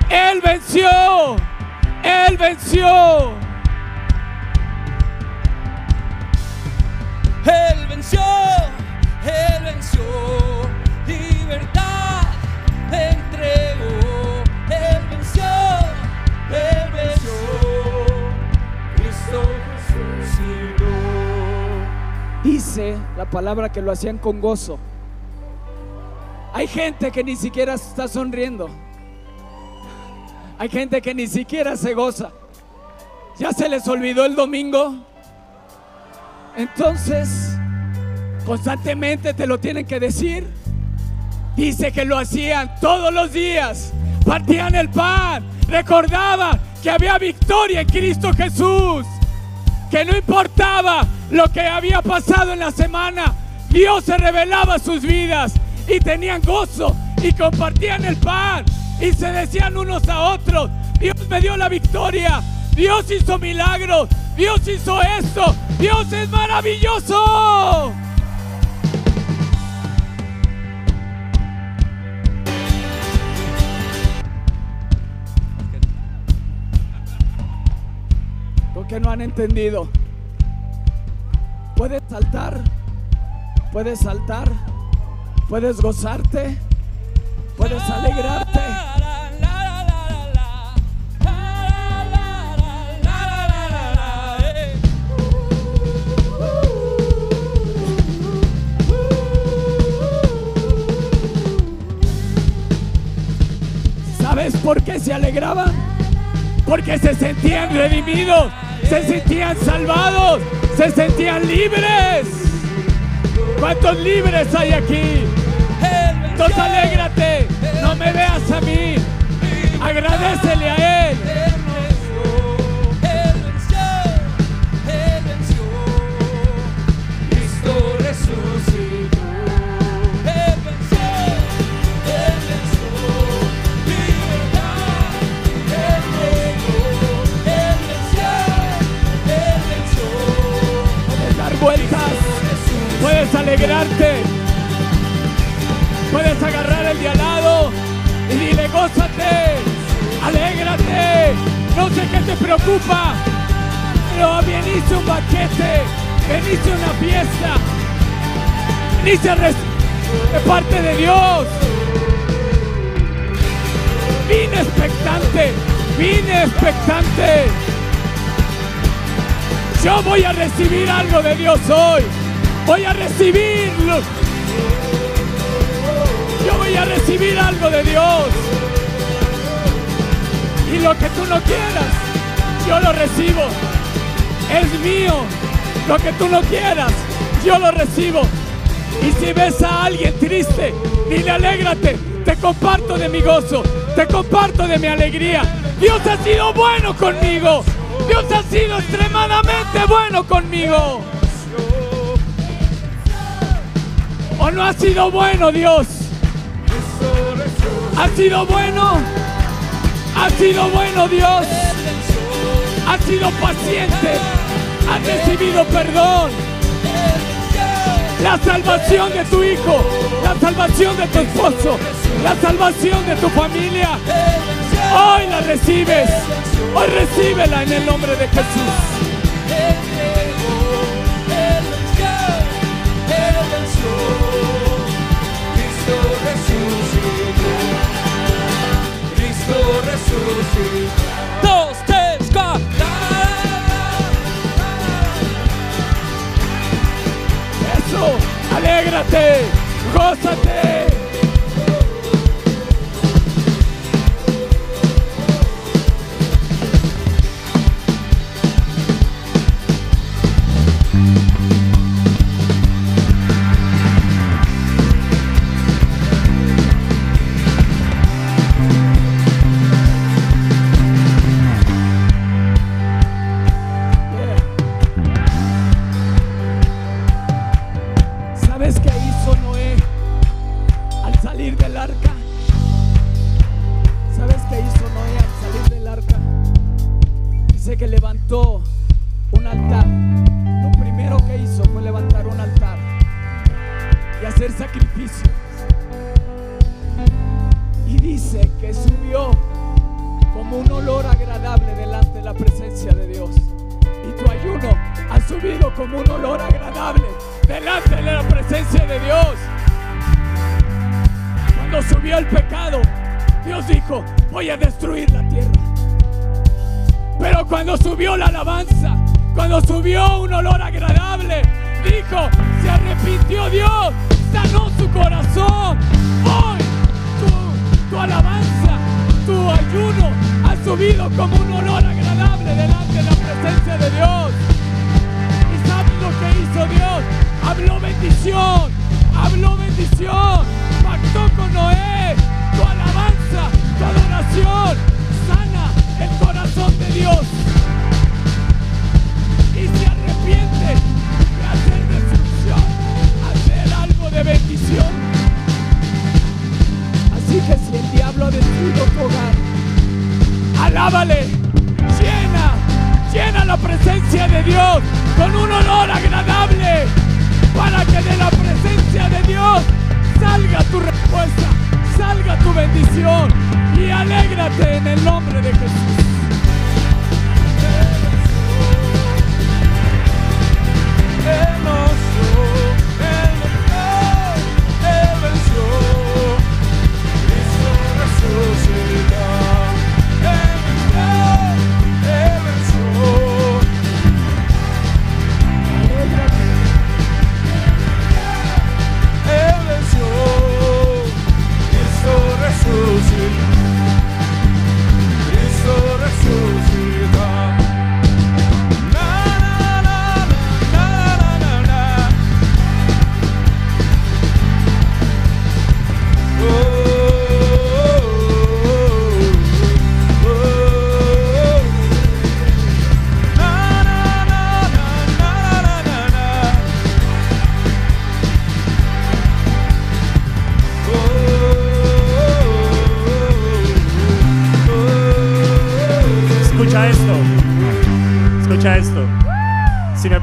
Él venció, Él venció. Él venció, Él venció, libertad entregó. Dice la palabra que lo hacían con gozo. Hay gente que ni siquiera está sonriendo. Hay gente que ni siquiera se goza. Ya se les olvidó el domingo. Entonces, Constantemente te lo tienen que decir. Dice que lo hacían todos los días. Partían el pan. Recordaban que había victoria en Cristo Jesús. Que no importaba lo que había pasado en la semana. Dios se revelaba sus vidas y tenían gozo y compartían el pan y se decían unos a otros, Dios me dio la victoria, Dios hizo milagros, Dios hizo esto, Dios es maravilloso. Porque no han entendido. Puedes saltar, puedes saltar, puedes gozarte, puedes alegrarte. ¿Sabes por qué se alegraban? Porque se sentían redimidos, se sentían salvados, se sentían libres. ¿Cuántos libres hay aquí? Entonces alégrate, no me veas a mí, agradecele a Él. Alegrarte, puedes agarrar el de al lado y dile, gózate, alégrate, no sé qué te preocupa, pero veniste un banquete, veniste una fiesta, veniste de parte de Dios. Vine expectante, vine expectante. Yo voy a recibir algo de Dios hoy. Voy a recibirlo. Yo voy a recibir algo de Dios. Y lo que tú no quieras, yo lo recibo. Es mío. Lo que tú no quieras, yo lo recibo. Y si ves a alguien triste, dile alégrate. Te comparto de mi gozo. Te comparto de mi alegría. Dios ha sido bueno conmigo. Dios ha sido extremadamente bueno conmigo. ¿O no ha sido bueno Dios? ¿Ha sido bueno? ¿Ha sido bueno Dios? ¿Ha sido paciente? ¿Ha recibido perdón? La salvación de tu hijo, la salvación de tu esposo, la salvación de tu familia. Hoy la recibes. Hoy recíbela en el nombre de Jesús. Eso, alégrate, Dios dijo, voy a destruir la tierra. Pero cuando subió la alabanza, cuando subió un olor agradable, dijo, se arrepintió Dios, sanó su corazón. Hoy tu, alabanza, tu ayuno ha subido como un olor agradable delante de la presencia de Dios. ¿Y sabes lo que hizo Dios? Habló bendición, habló bendición, pactó con Noé, adoración, sana el corazón de Dios y se arrepiente de hacer destrucción, hacer algo de bendición. Así que si el diablo ha destruido tu hogar, alábale, llena, llena la presencia de Dios con un olor agradable para que de la presencia de Dios salga tu respuesta, salga tu bendición y alégrate en el nombre de Jesús.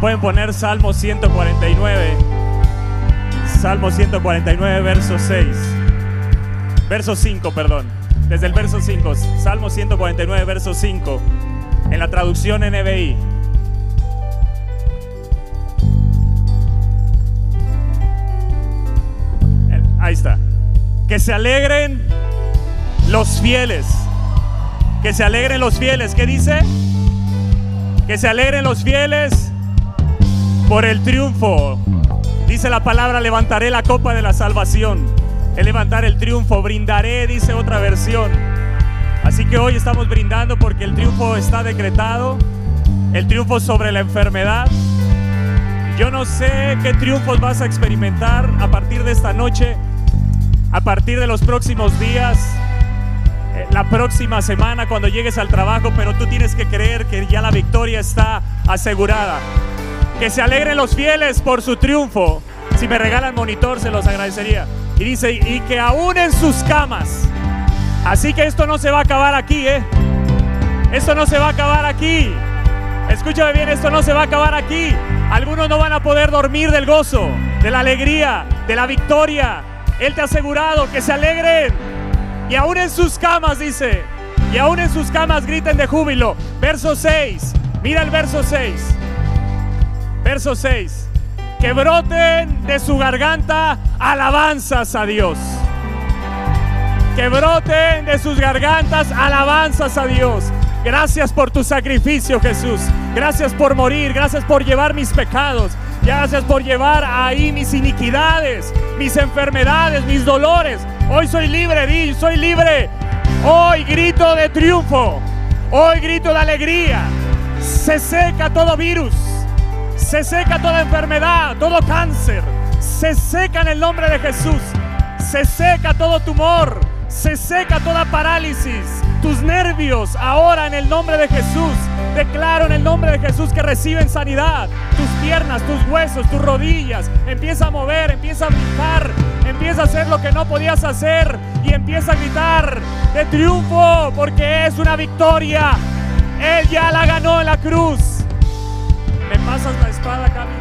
Pueden poner Salmo 149. Salmo 149, verso 6. Verso 5, perdón. Desde el verso 5. Salmo 149, verso 5. En la traducción NBI. Ahí está. Que se alegren los fieles. Que se alegren los fieles. ¿Qué dice? Que se alegren los fieles por el triunfo. Dice la palabra, levantaré la copa de la salvación. El levantar el triunfo, brindaré, dice otra versión. Así que hoy estamos brindando porque el triunfo está decretado. El triunfo sobre la enfermedad. Yo no sé qué triunfos vas a experimentar a partir de esta noche, a partir de los próximos días eh, la próxima semana cuando llegues al trabajo, pero tú tienes que creer que ya la victoria está asegurada. Que se alegren los fieles por su triunfo. Si me regalan monitor, se los agradecería. Y dice, y que aún en sus camas. Así que esto no se va a acabar aquí, ¿eh? Esto no se va a acabar aquí. Escúchame bien, esto no se va a acabar aquí. Algunos no van a poder dormir del gozo, de la alegría, de la victoria. Él te ha asegurado que se alegren. Y aún en sus camas, dice, y aún en sus camas griten de júbilo. Verso 6, mira el verso 6. Verso 6. Que broten de su garganta alabanzas a Dios. Que broten de sus gargantas alabanzas a Dios. Gracias por tu sacrificio, Jesús. Gracias por morir. Gracias por llevar mis pecados. Gracias por llevar ahí mis iniquidades, mis enfermedades, mis dolores. Hoy soy libre, di, soy libre. Hoy grito de triunfo. Hoy grito de alegría. Se seca todo virus. Se seca toda enfermedad, todo cáncer. Se seca en el nombre de Jesús. Se seca todo tumor. Se seca toda parálisis. Tus nervios ahora en el nombre de Jesús. Declaro en el nombre de Jesús que reciben sanidad. Tus piernas, tus huesos, tus rodillas. Empieza a mover, empieza a brincar. Empieza a hacer lo que no podías hacer. Y empieza a gritar de triunfo porque es una victoria. Él ya la ganó en la cruz. ¿Me pasas la espada, Cami?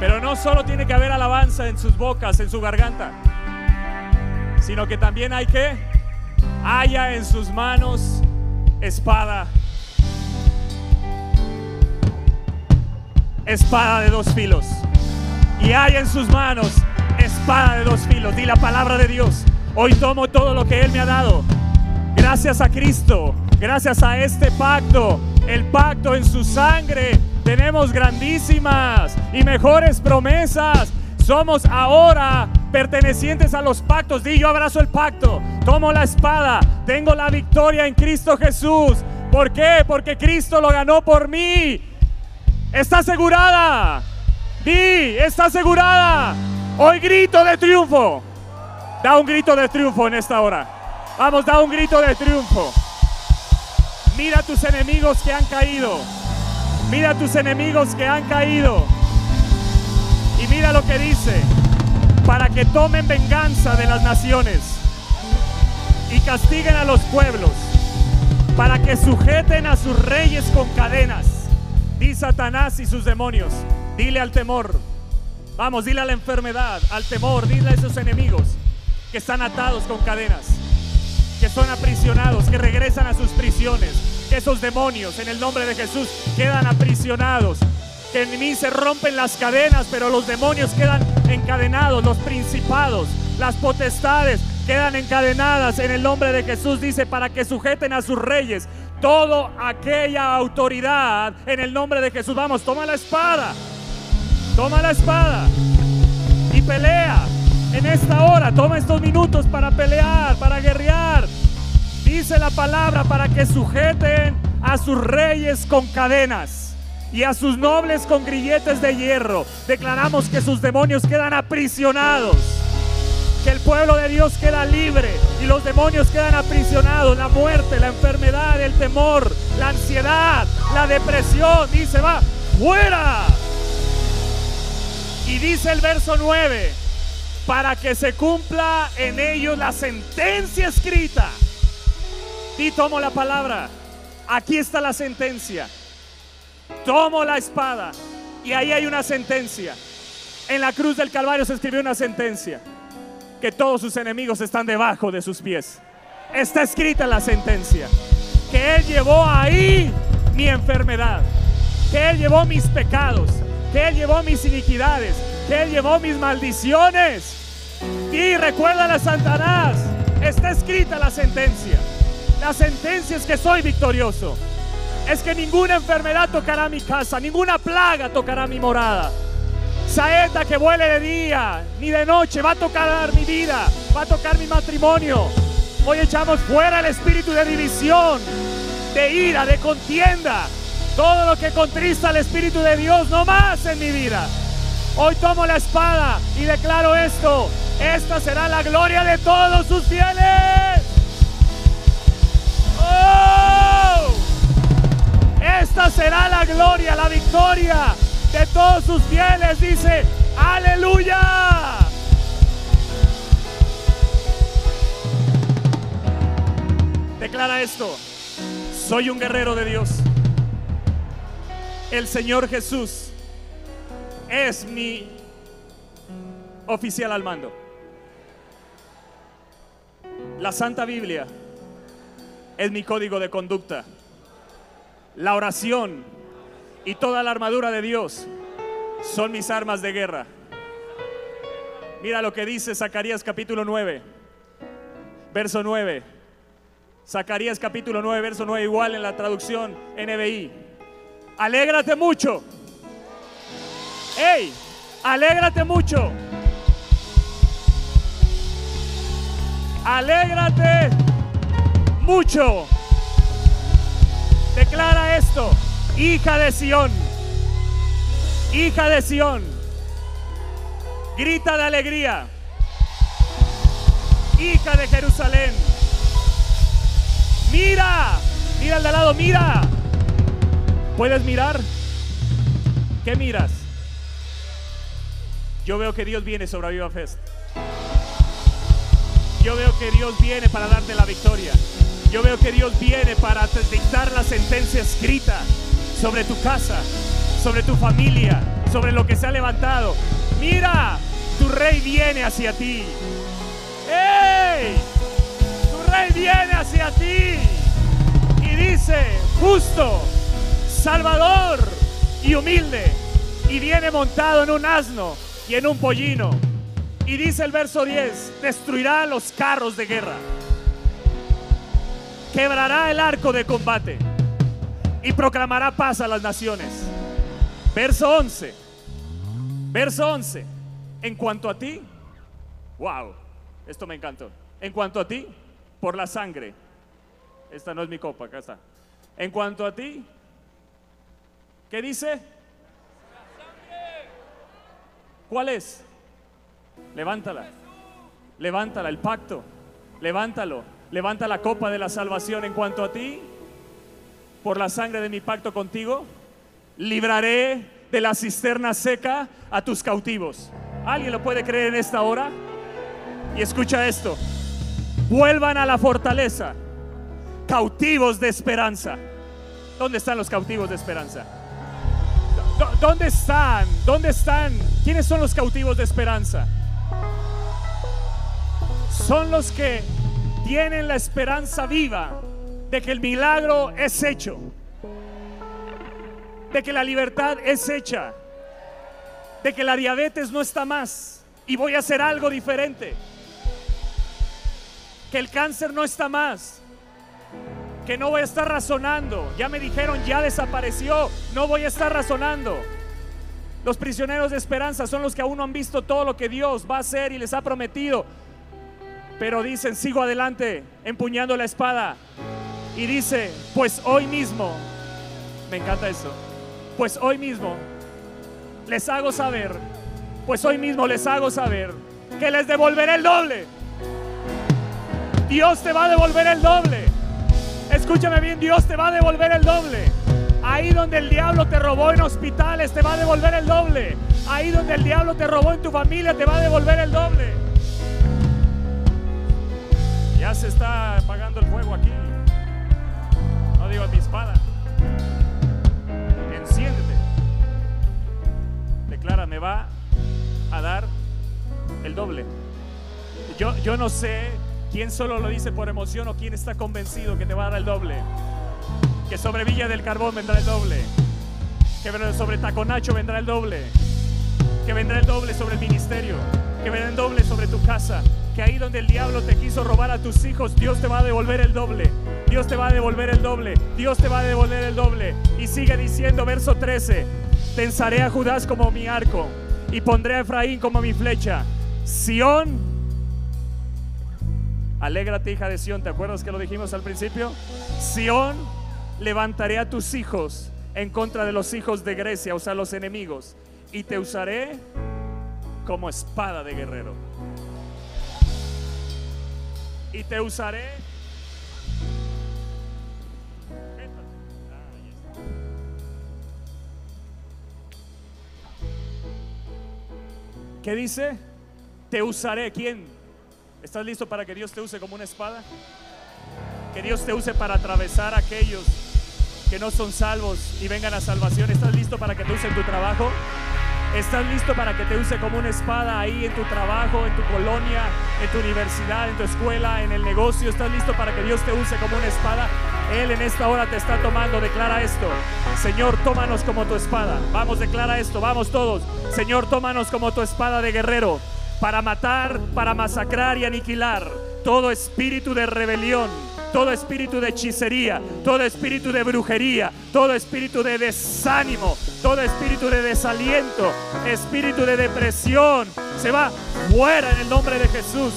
Pero no solo tiene que haber alabanza en sus bocas, en su garganta, sino que también hay que haya en sus manos espada. Espada de dos filos. Y hay en sus manos espada de dos filos. Di la palabra de Dios. Hoy tomo todo lo que Él me ha dado. Gracias a Cristo. Gracias a este pacto. El pacto en su sangre. Tenemos grandísimas y mejores promesas. Somos ahora pertenecientes a los pactos. Di yo abrazo el pacto. Tomo la espada. Tengo la victoria en Cristo Jesús. ¿Por qué? Porque Cristo lo ganó por mí. Está asegurada. Di, está asegurada. Hoy grito de triunfo. Da un grito de triunfo en esta hora. Vamos, da un grito de triunfo. Mira a tus enemigos que han caído. Mira a tus enemigos que han caído. Y mira lo que dice. Para que tomen venganza de las naciones y castiguen a los pueblos. Para que sujeten a sus reyes con cadenas. Di Satanás y sus demonios. Dile al temor. Vamos, dile a la enfermedad, al temor, dile a esos enemigos que están atados con cadenas, que son aprisionados, que regresan a sus prisiones, que esos demonios en el nombre de Jesús quedan aprisionados, que en mí se rompen las cadenas, pero los demonios quedan encadenados, los principados, las potestades quedan encadenadas en el nombre de Jesús, dice, para que sujeten a sus reyes toda aquella autoridad en el nombre de Jesús. Vamos, toma la espada, toma la espada y pelea en esta hora. Toma estos minutos para pelear, para guerrear. Dice la palabra para que sujeten a sus reyes con cadenas y a sus nobles con grilletes de hierro. Declaramos que sus demonios quedan aprisionados. Que el pueblo de Dios queda libre y los demonios quedan aprisionados. La muerte, la enfermedad, el temor, la ansiedad, la depresión. Dice, va, fuera. Y dice el verso 9, para que se cumpla en ellos la sentencia escrita. Y tomo la palabra. Aquí está la sentencia. Tomo la espada. Y ahí hay una sentencia. En la cruz del Calvario se escribió una sentencia. Que todos sus enemigos están debajo de sus pies. Está escrita la sentencia. Que Él llevó ahí mi enfermedad. Que Él llevó mis pecados. Que Él llevó mis iniquidades. Que Él llevó mis maldiciones. Y recuerda a Satanás. Está escrita la sentencia. La sentencia es que soy victorioso. Es que ninguna enfermedad tocará mi casa, ninguna plaga tocará mi morada. Saeta que vuele de día ni de noche va a tocar mi vida, va a tocar mi matrimonio. Hoy echamos fuera el espíritu de división, de ira, de contienda. Todo lo que contrista al espíritu de Dios, no más en mi vida. Hoy tomo la espada y declaro esto. Esta será la gloria de todos sus fieles. ¡Oh! Esta será la gloria, la victoria de todos sus fieles. Dice, aleluya. Declara esto. Soy un guerrero de Dios. El Señor Jesús es mi oficial al mando. La Santa Biblia es mi código de conducta. La oración y toda la armadura de Dios son mis armas de guerra. Mira lo que dice Zacarías capítulo 9, verso 9. Zacarías capítulo 9, verso 9, igual en la traducción NBI. Alégrate mucho. ¡Ey! Alégrate mucho. Alégrate mucho. Declara esto, hija de Sión, hija de Sión, grita de alegría, hija de Jerusalén. Mira, mira al de al lado, mira. ¿Puedes mirar? ¿Qué miras? Yo veo que Dios viene sobre Viva Fest. Yo veo que Dios viene para darte la victoria. Yo veo que Dios viene para dictar la sentencia escrita sobre tu casa, sobre tu familia, sobre lo que se ha levantado. Mira, tu rey viene hacia ti. ¡Ey! Tu rey viene hacia ti. Y dice, justo, salvador y humilde. Y viene montado en un asno y en un pollino. Y dice el verso 10, destruirá los carros de guerra, quebrará el arco de combate y proclamará paz a las naciones. Verso 11, verso 11, en cuanto a ti, wow, esto me encantó. En cuanto a ti, por la sangre, esta no es mi copa, acá está. En cuanto a ti, ¿qué dice? ¿Cuál es? Levántala. Levántala, el pacto. Levántalo. Levanta la copa de la salvación en cuanto a ti. Por la sangre de mi pacto contigo, libraré de la cisterna seca a tus cautivos. ¿Alguien lo puede creer en esta hora? Y escucha esto. Vuelvan a la fortaleza, cautivos de esperanza. ¿Dónde están los cautivos de esperanza? ¿Dó- ¿Dónde están? ¿Dónde están? ¿Quiénes son los cautivos de esperanza? Son los que tienen la esperanza viva de que el milagro es hecho, de que la libertad es hecha, de que la diabetes no está más y voy a hacer algo diferente, que el cáncer no está más, que no voy a estar razonando, ya me dijeron ya desapareció, no voy a estar razonando. Los prisioneros de esperanza son los que aún no han visto todo lo que Dios va a hacer y les ha prometido. Pero dicen, sigo adelante, empuñando la espada. Y dice, pues hoy mismo, me encanta eso, pues hoy mismo les hago saber, pues hoy mismo les hago saber que les devolveré el doble. Dios te va a devolver el doble. Escúchame bien, Dios te va a devolver el doble. Ahí donde el diablo te robó en hospitales, te va a devolver el doble. Ahí donde el diablo te robó en tu familia, te va a devolver el doble. Ya se está apagando el fuego aquí. No digo mi espada. Enciéndete. Declara, me va a dar el doble. Yo, yo no sé quién solo lo dice por emoción o quién está convencido que te va a dar el doble. Que sobre Villa del Carbón vendrá el doble. Que sobre Taconacho vendrá el doble. Que vendrá el doble sobre el ministerio. Que vendrá el doble sobre tu casa. Que ahí donde el diablo te quiso robar a tus hijos, Dios te va a devolver el doble. Dios te va a devolver el doble. Dios te va a devolver el doble. Y sigue diciendo, verso 13. Tensaré a Judás como mi arco. Y pondré a Efraín como mi flecha. Sión Alégrate, hija de Sión. ¿Te acuerdas que lo dijimos al principio? Sión, levantaré a tus hijos en contra de los hijos de Grecia, o sea, los enemigos, y te usaré como espada de guerrero. Y te usaré. ¿Qué dice? Te usaré. ¿Quién? ¿Estás listo para que Dios te use como una espada? Que Dios te use para atravesar a aquellos que no son salvos y vengan a salvación. ¿Estás listo para que te use en tu trabajo? ¿Estás listo para que te use como una espada ahí en tu trabajo, en tu colonia, en tu universidad, en tu escuela, en el negocio? ¿Estás listo para que Dios te use como una espada? Él en esta hora te está tomando. Declara esto. Señor, tómanos como tu espada. Vamos, declara esto. Vamos todos. Señor, tómanos como tu espada de guerrero para matar, para masacrar y aniquilar todo espíritu de rebelión, todo espíritu de hechicería, todo espíritu de brujería, todo espíritu de desánimo, todo espíritu de desaliento, espíritu de depresión, se va fuera en el nombre de Jesús.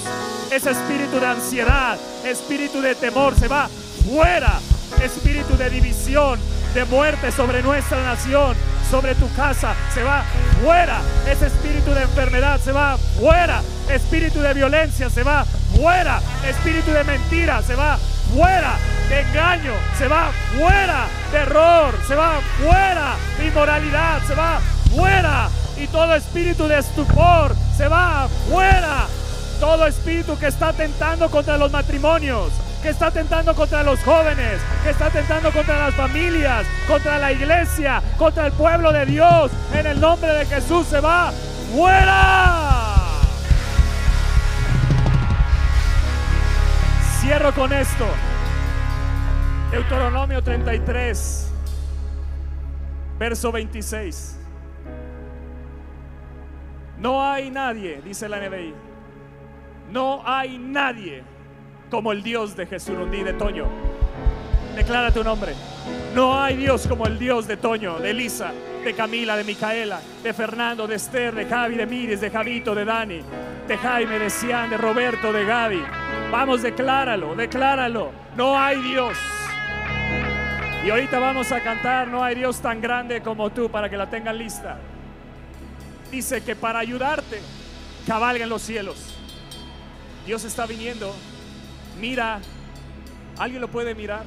Ese espíritu de ansiedad, espíritu de temor, se va fuera. Espíritu de división, de muerte sobre nuestra nación, sobre tu casa, se va fuera. Ese espíritu de enfermedad se va fuera. Espíritu de violencia se va fuera. Espíritu de mentira se va fuera. De engaño se va fuera. De error se va fuera. Inmoralidad se va fuera. Y todo espíritu de estupor se va fuera. Todo espíritu que está tentando contra los matrimonios, que está tentando contra los jóvenes, que está tentando contra las familias, contra la iglesia, contra el pueblo de Dios, en el nombre de Jesús se va fuera. Cierro con esto. Deuteronomio 33, verso 26. No hay nadie, dice la NBI, no hay nadie como el Dios de Jesurundí de Toño. Declara tu nombre. No hay Dios como el Dios de Toño, de Elisa, de Camila, de Micaela, de Fernando, de Esther, de Javi, de Miris, de Javito, de Dani, de Jaime, de Cian, de Roberto, de Gaby. Vamos, decláralo, decláralo. No hay Dios. Y ahorita vamos a cantar, no hay Dios tan grande como tú para que la tengan lista. dice que para ayudarte cabalga en los cielos. Dios está viniendo. Mira, ¿alguien lo puede mirar?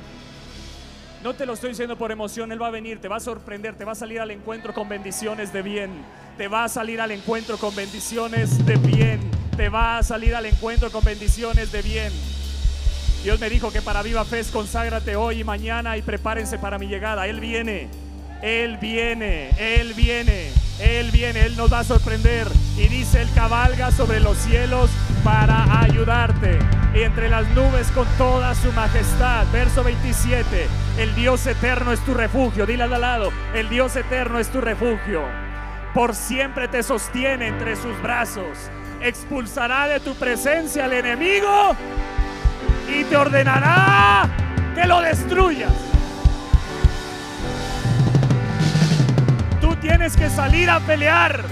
No te lo estoy diciendo por emoción, Él va a venir, te va a sorprender, te va a salir al encuentro con bendiciones de bien. Te va a salir al encuentro con bendiciones de bien. Te va a salir al encuentro con bendiciones de bien. Dios me dijo que para Viva Fe conságrate hoy y mañana y prepárense para mi llegada. Él viene, Él viene, Él viene, Él viene, Él nos va a sorprender. Y dice, Él cabalga sobre los cielos para ayudarte. Y entre las nubes con toda su majestad. Verso 27, el Dios eterno es tu refugio. Dile al lado, el Dios eterno es tu refugio. Por siempre te sostiene entre sus brazos. Expulsará de tu presencia al enemigo y te ordenará que lo destruyas. Tienes que salir a pelear.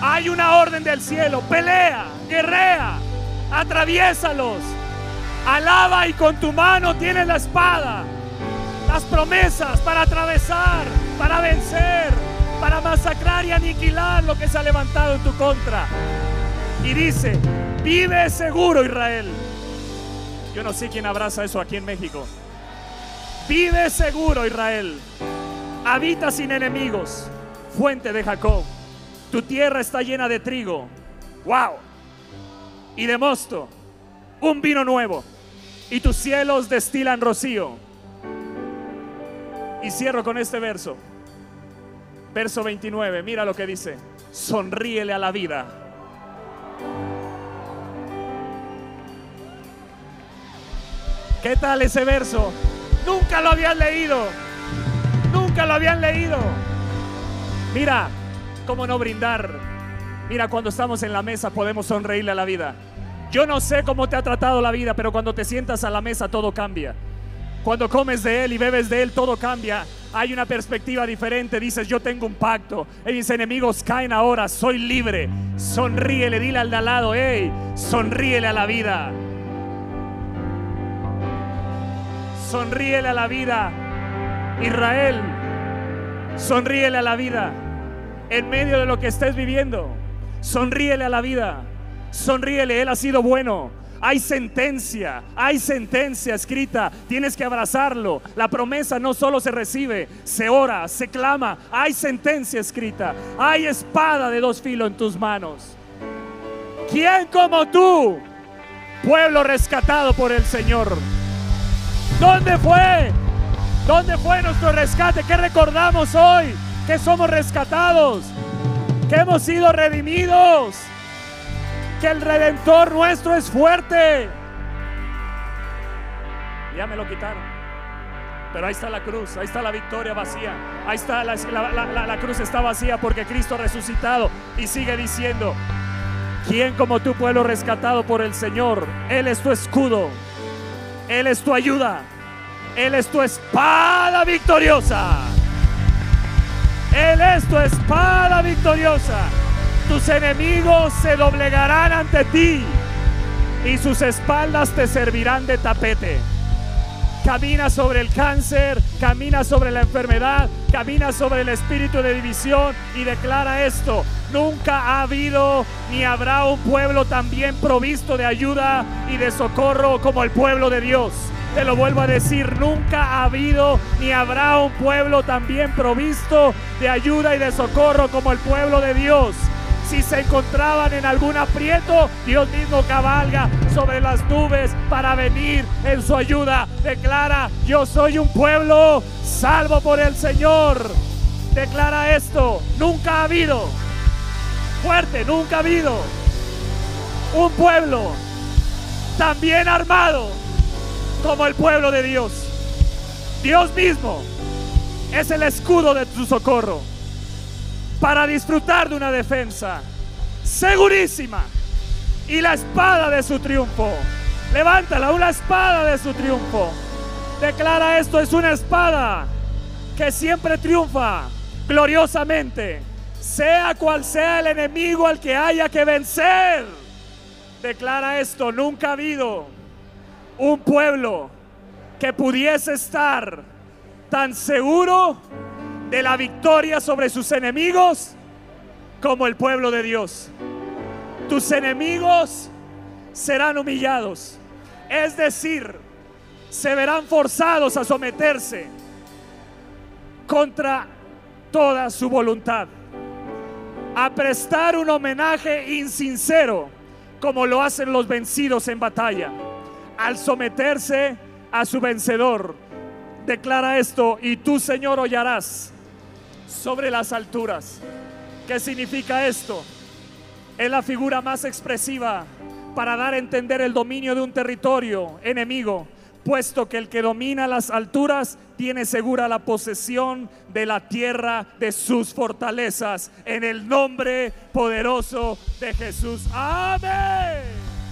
Hay una orden del cielo. Pelea, guerrea, atraviésalos. Alaba y con tu mano tienes la espada. Las promesas para atravesar, para vencer, para masacrar y aniquilar lo que se ha levantado en tu contra. Y dice, vive seguro Israel. Yo no sé quién abraza eso aquí en México. Vive seguro, Israel. Habita sin enemigos. Fuente de Jacob. Tu tierra está llena de trigo. Wow. Y de mosto. Un vino nuevo. Y tus cielos destilan rocío. Y cierro con este verso. Verso 29. Mira lo que dice. Sonríele a la vida. ¿Qué tal ese verso? Nunca lo habían leído. Nunca lo habían leído. Mira, cómo no brindar. Mira, cuando estamos en la mesa podemos sonreírle a la vida. Yo no sé cómo te ha tratado la vida, pero cuando te sientas a la mesa todo cambia. Cuando comes de Él y bebes de Él, todo cambia. Hay una perspectiva diferente. Dices, yo tengo un pacto. Y mis enemigos caen ahora. Soy libre. Sonríele, dile al de al lado, sonríele a la vida. Sonríele a la vida. Israel, sonríele a la vida. En medio de lo que estés viviendo, sonríele a la vida. Sonríele, Él ha sido bueno. Hay sentencia, hay sentencia escrita. Tienes que abrazarlo. La promesa no solo se recibe, se ora, se clama. Hay sentencia escrita. Hay espada de dos filos en tus manos. ¿Quién como tú? Pueblo rescatado por el Señor. ¿Dónde fue? ¿Dónde fue nuestro rescate? ¿Qué recordamos hoy? Que somos rescatados, que hemos sido redimidos, que el redentor nuestro es fuerte. Ya me lo quitaron. Pero ahí está la cruz, ahí está la victoria vacía. Ahí está la, cruz está vacía porque Cristo resucitado y sigue diciendo, ¿quién como tu pueblo rescatado por el Señor? Él es tu escudo, Él es tu ayuda. Él es tu espada victoriosa. Él es tu espada victoriosa. Tus enemigos se doblegarán ante ti y sus espaldas te servirán de tapete. Camina sobre el cáncer, camina sobre la enfermedad, camina sobre el espíritu de división y declara esto. Nunca ha habido ni habrá un pueblo tan bien provisto de ayuda y de socorro como el pueblo de Dios. Te lo vuelvo a decir, nunca ha habido ni habrá un pueblo tan bien provisto de ayuda y de socorro como el pueblo de Dios. Si se encontraban en algún aprieto, Dios mismo cabalga sobre las nubes para venir en su ayuda. Declara, yo soy un pueblo salvo por el Señor. Declara esto, nunca ha habido, fuerte, nunca ha habido un pueblo tan bien armado como el pueblo de Dios. Dios mismo es el escudo de tu socorro para disfrutar de una defensa segurísima y la espada de su triunfo. Levántala, una espada de su triunfo. Declara esto, es una espada que siempre triunfa gloriosamente, sea cual sea el enemigo al que haya que vencer. Declara esto, nunca ha habido un pueblo que pudiese estar tan seguro de la victoria sobre sus enemigos como el pueblo de Dios. Tus enemigos serán humillados. Es decir, se verán forzados a someterse contra toda su voluntad. A prestar un homenaje insincero como lo hacen los vencidos en batalla. Al someterse a su vencedor. Declara esto y tú Señor hollarás sobre las alturas. ¿Qué significa esto? Es la figura más expresiva para dar a entender el dominio de un territorio enemigo, puesto que el que domina las alturas tiene segura la posesión de la tierra de sus fortalezas, en el nombre poderoso de Jesús. Amén.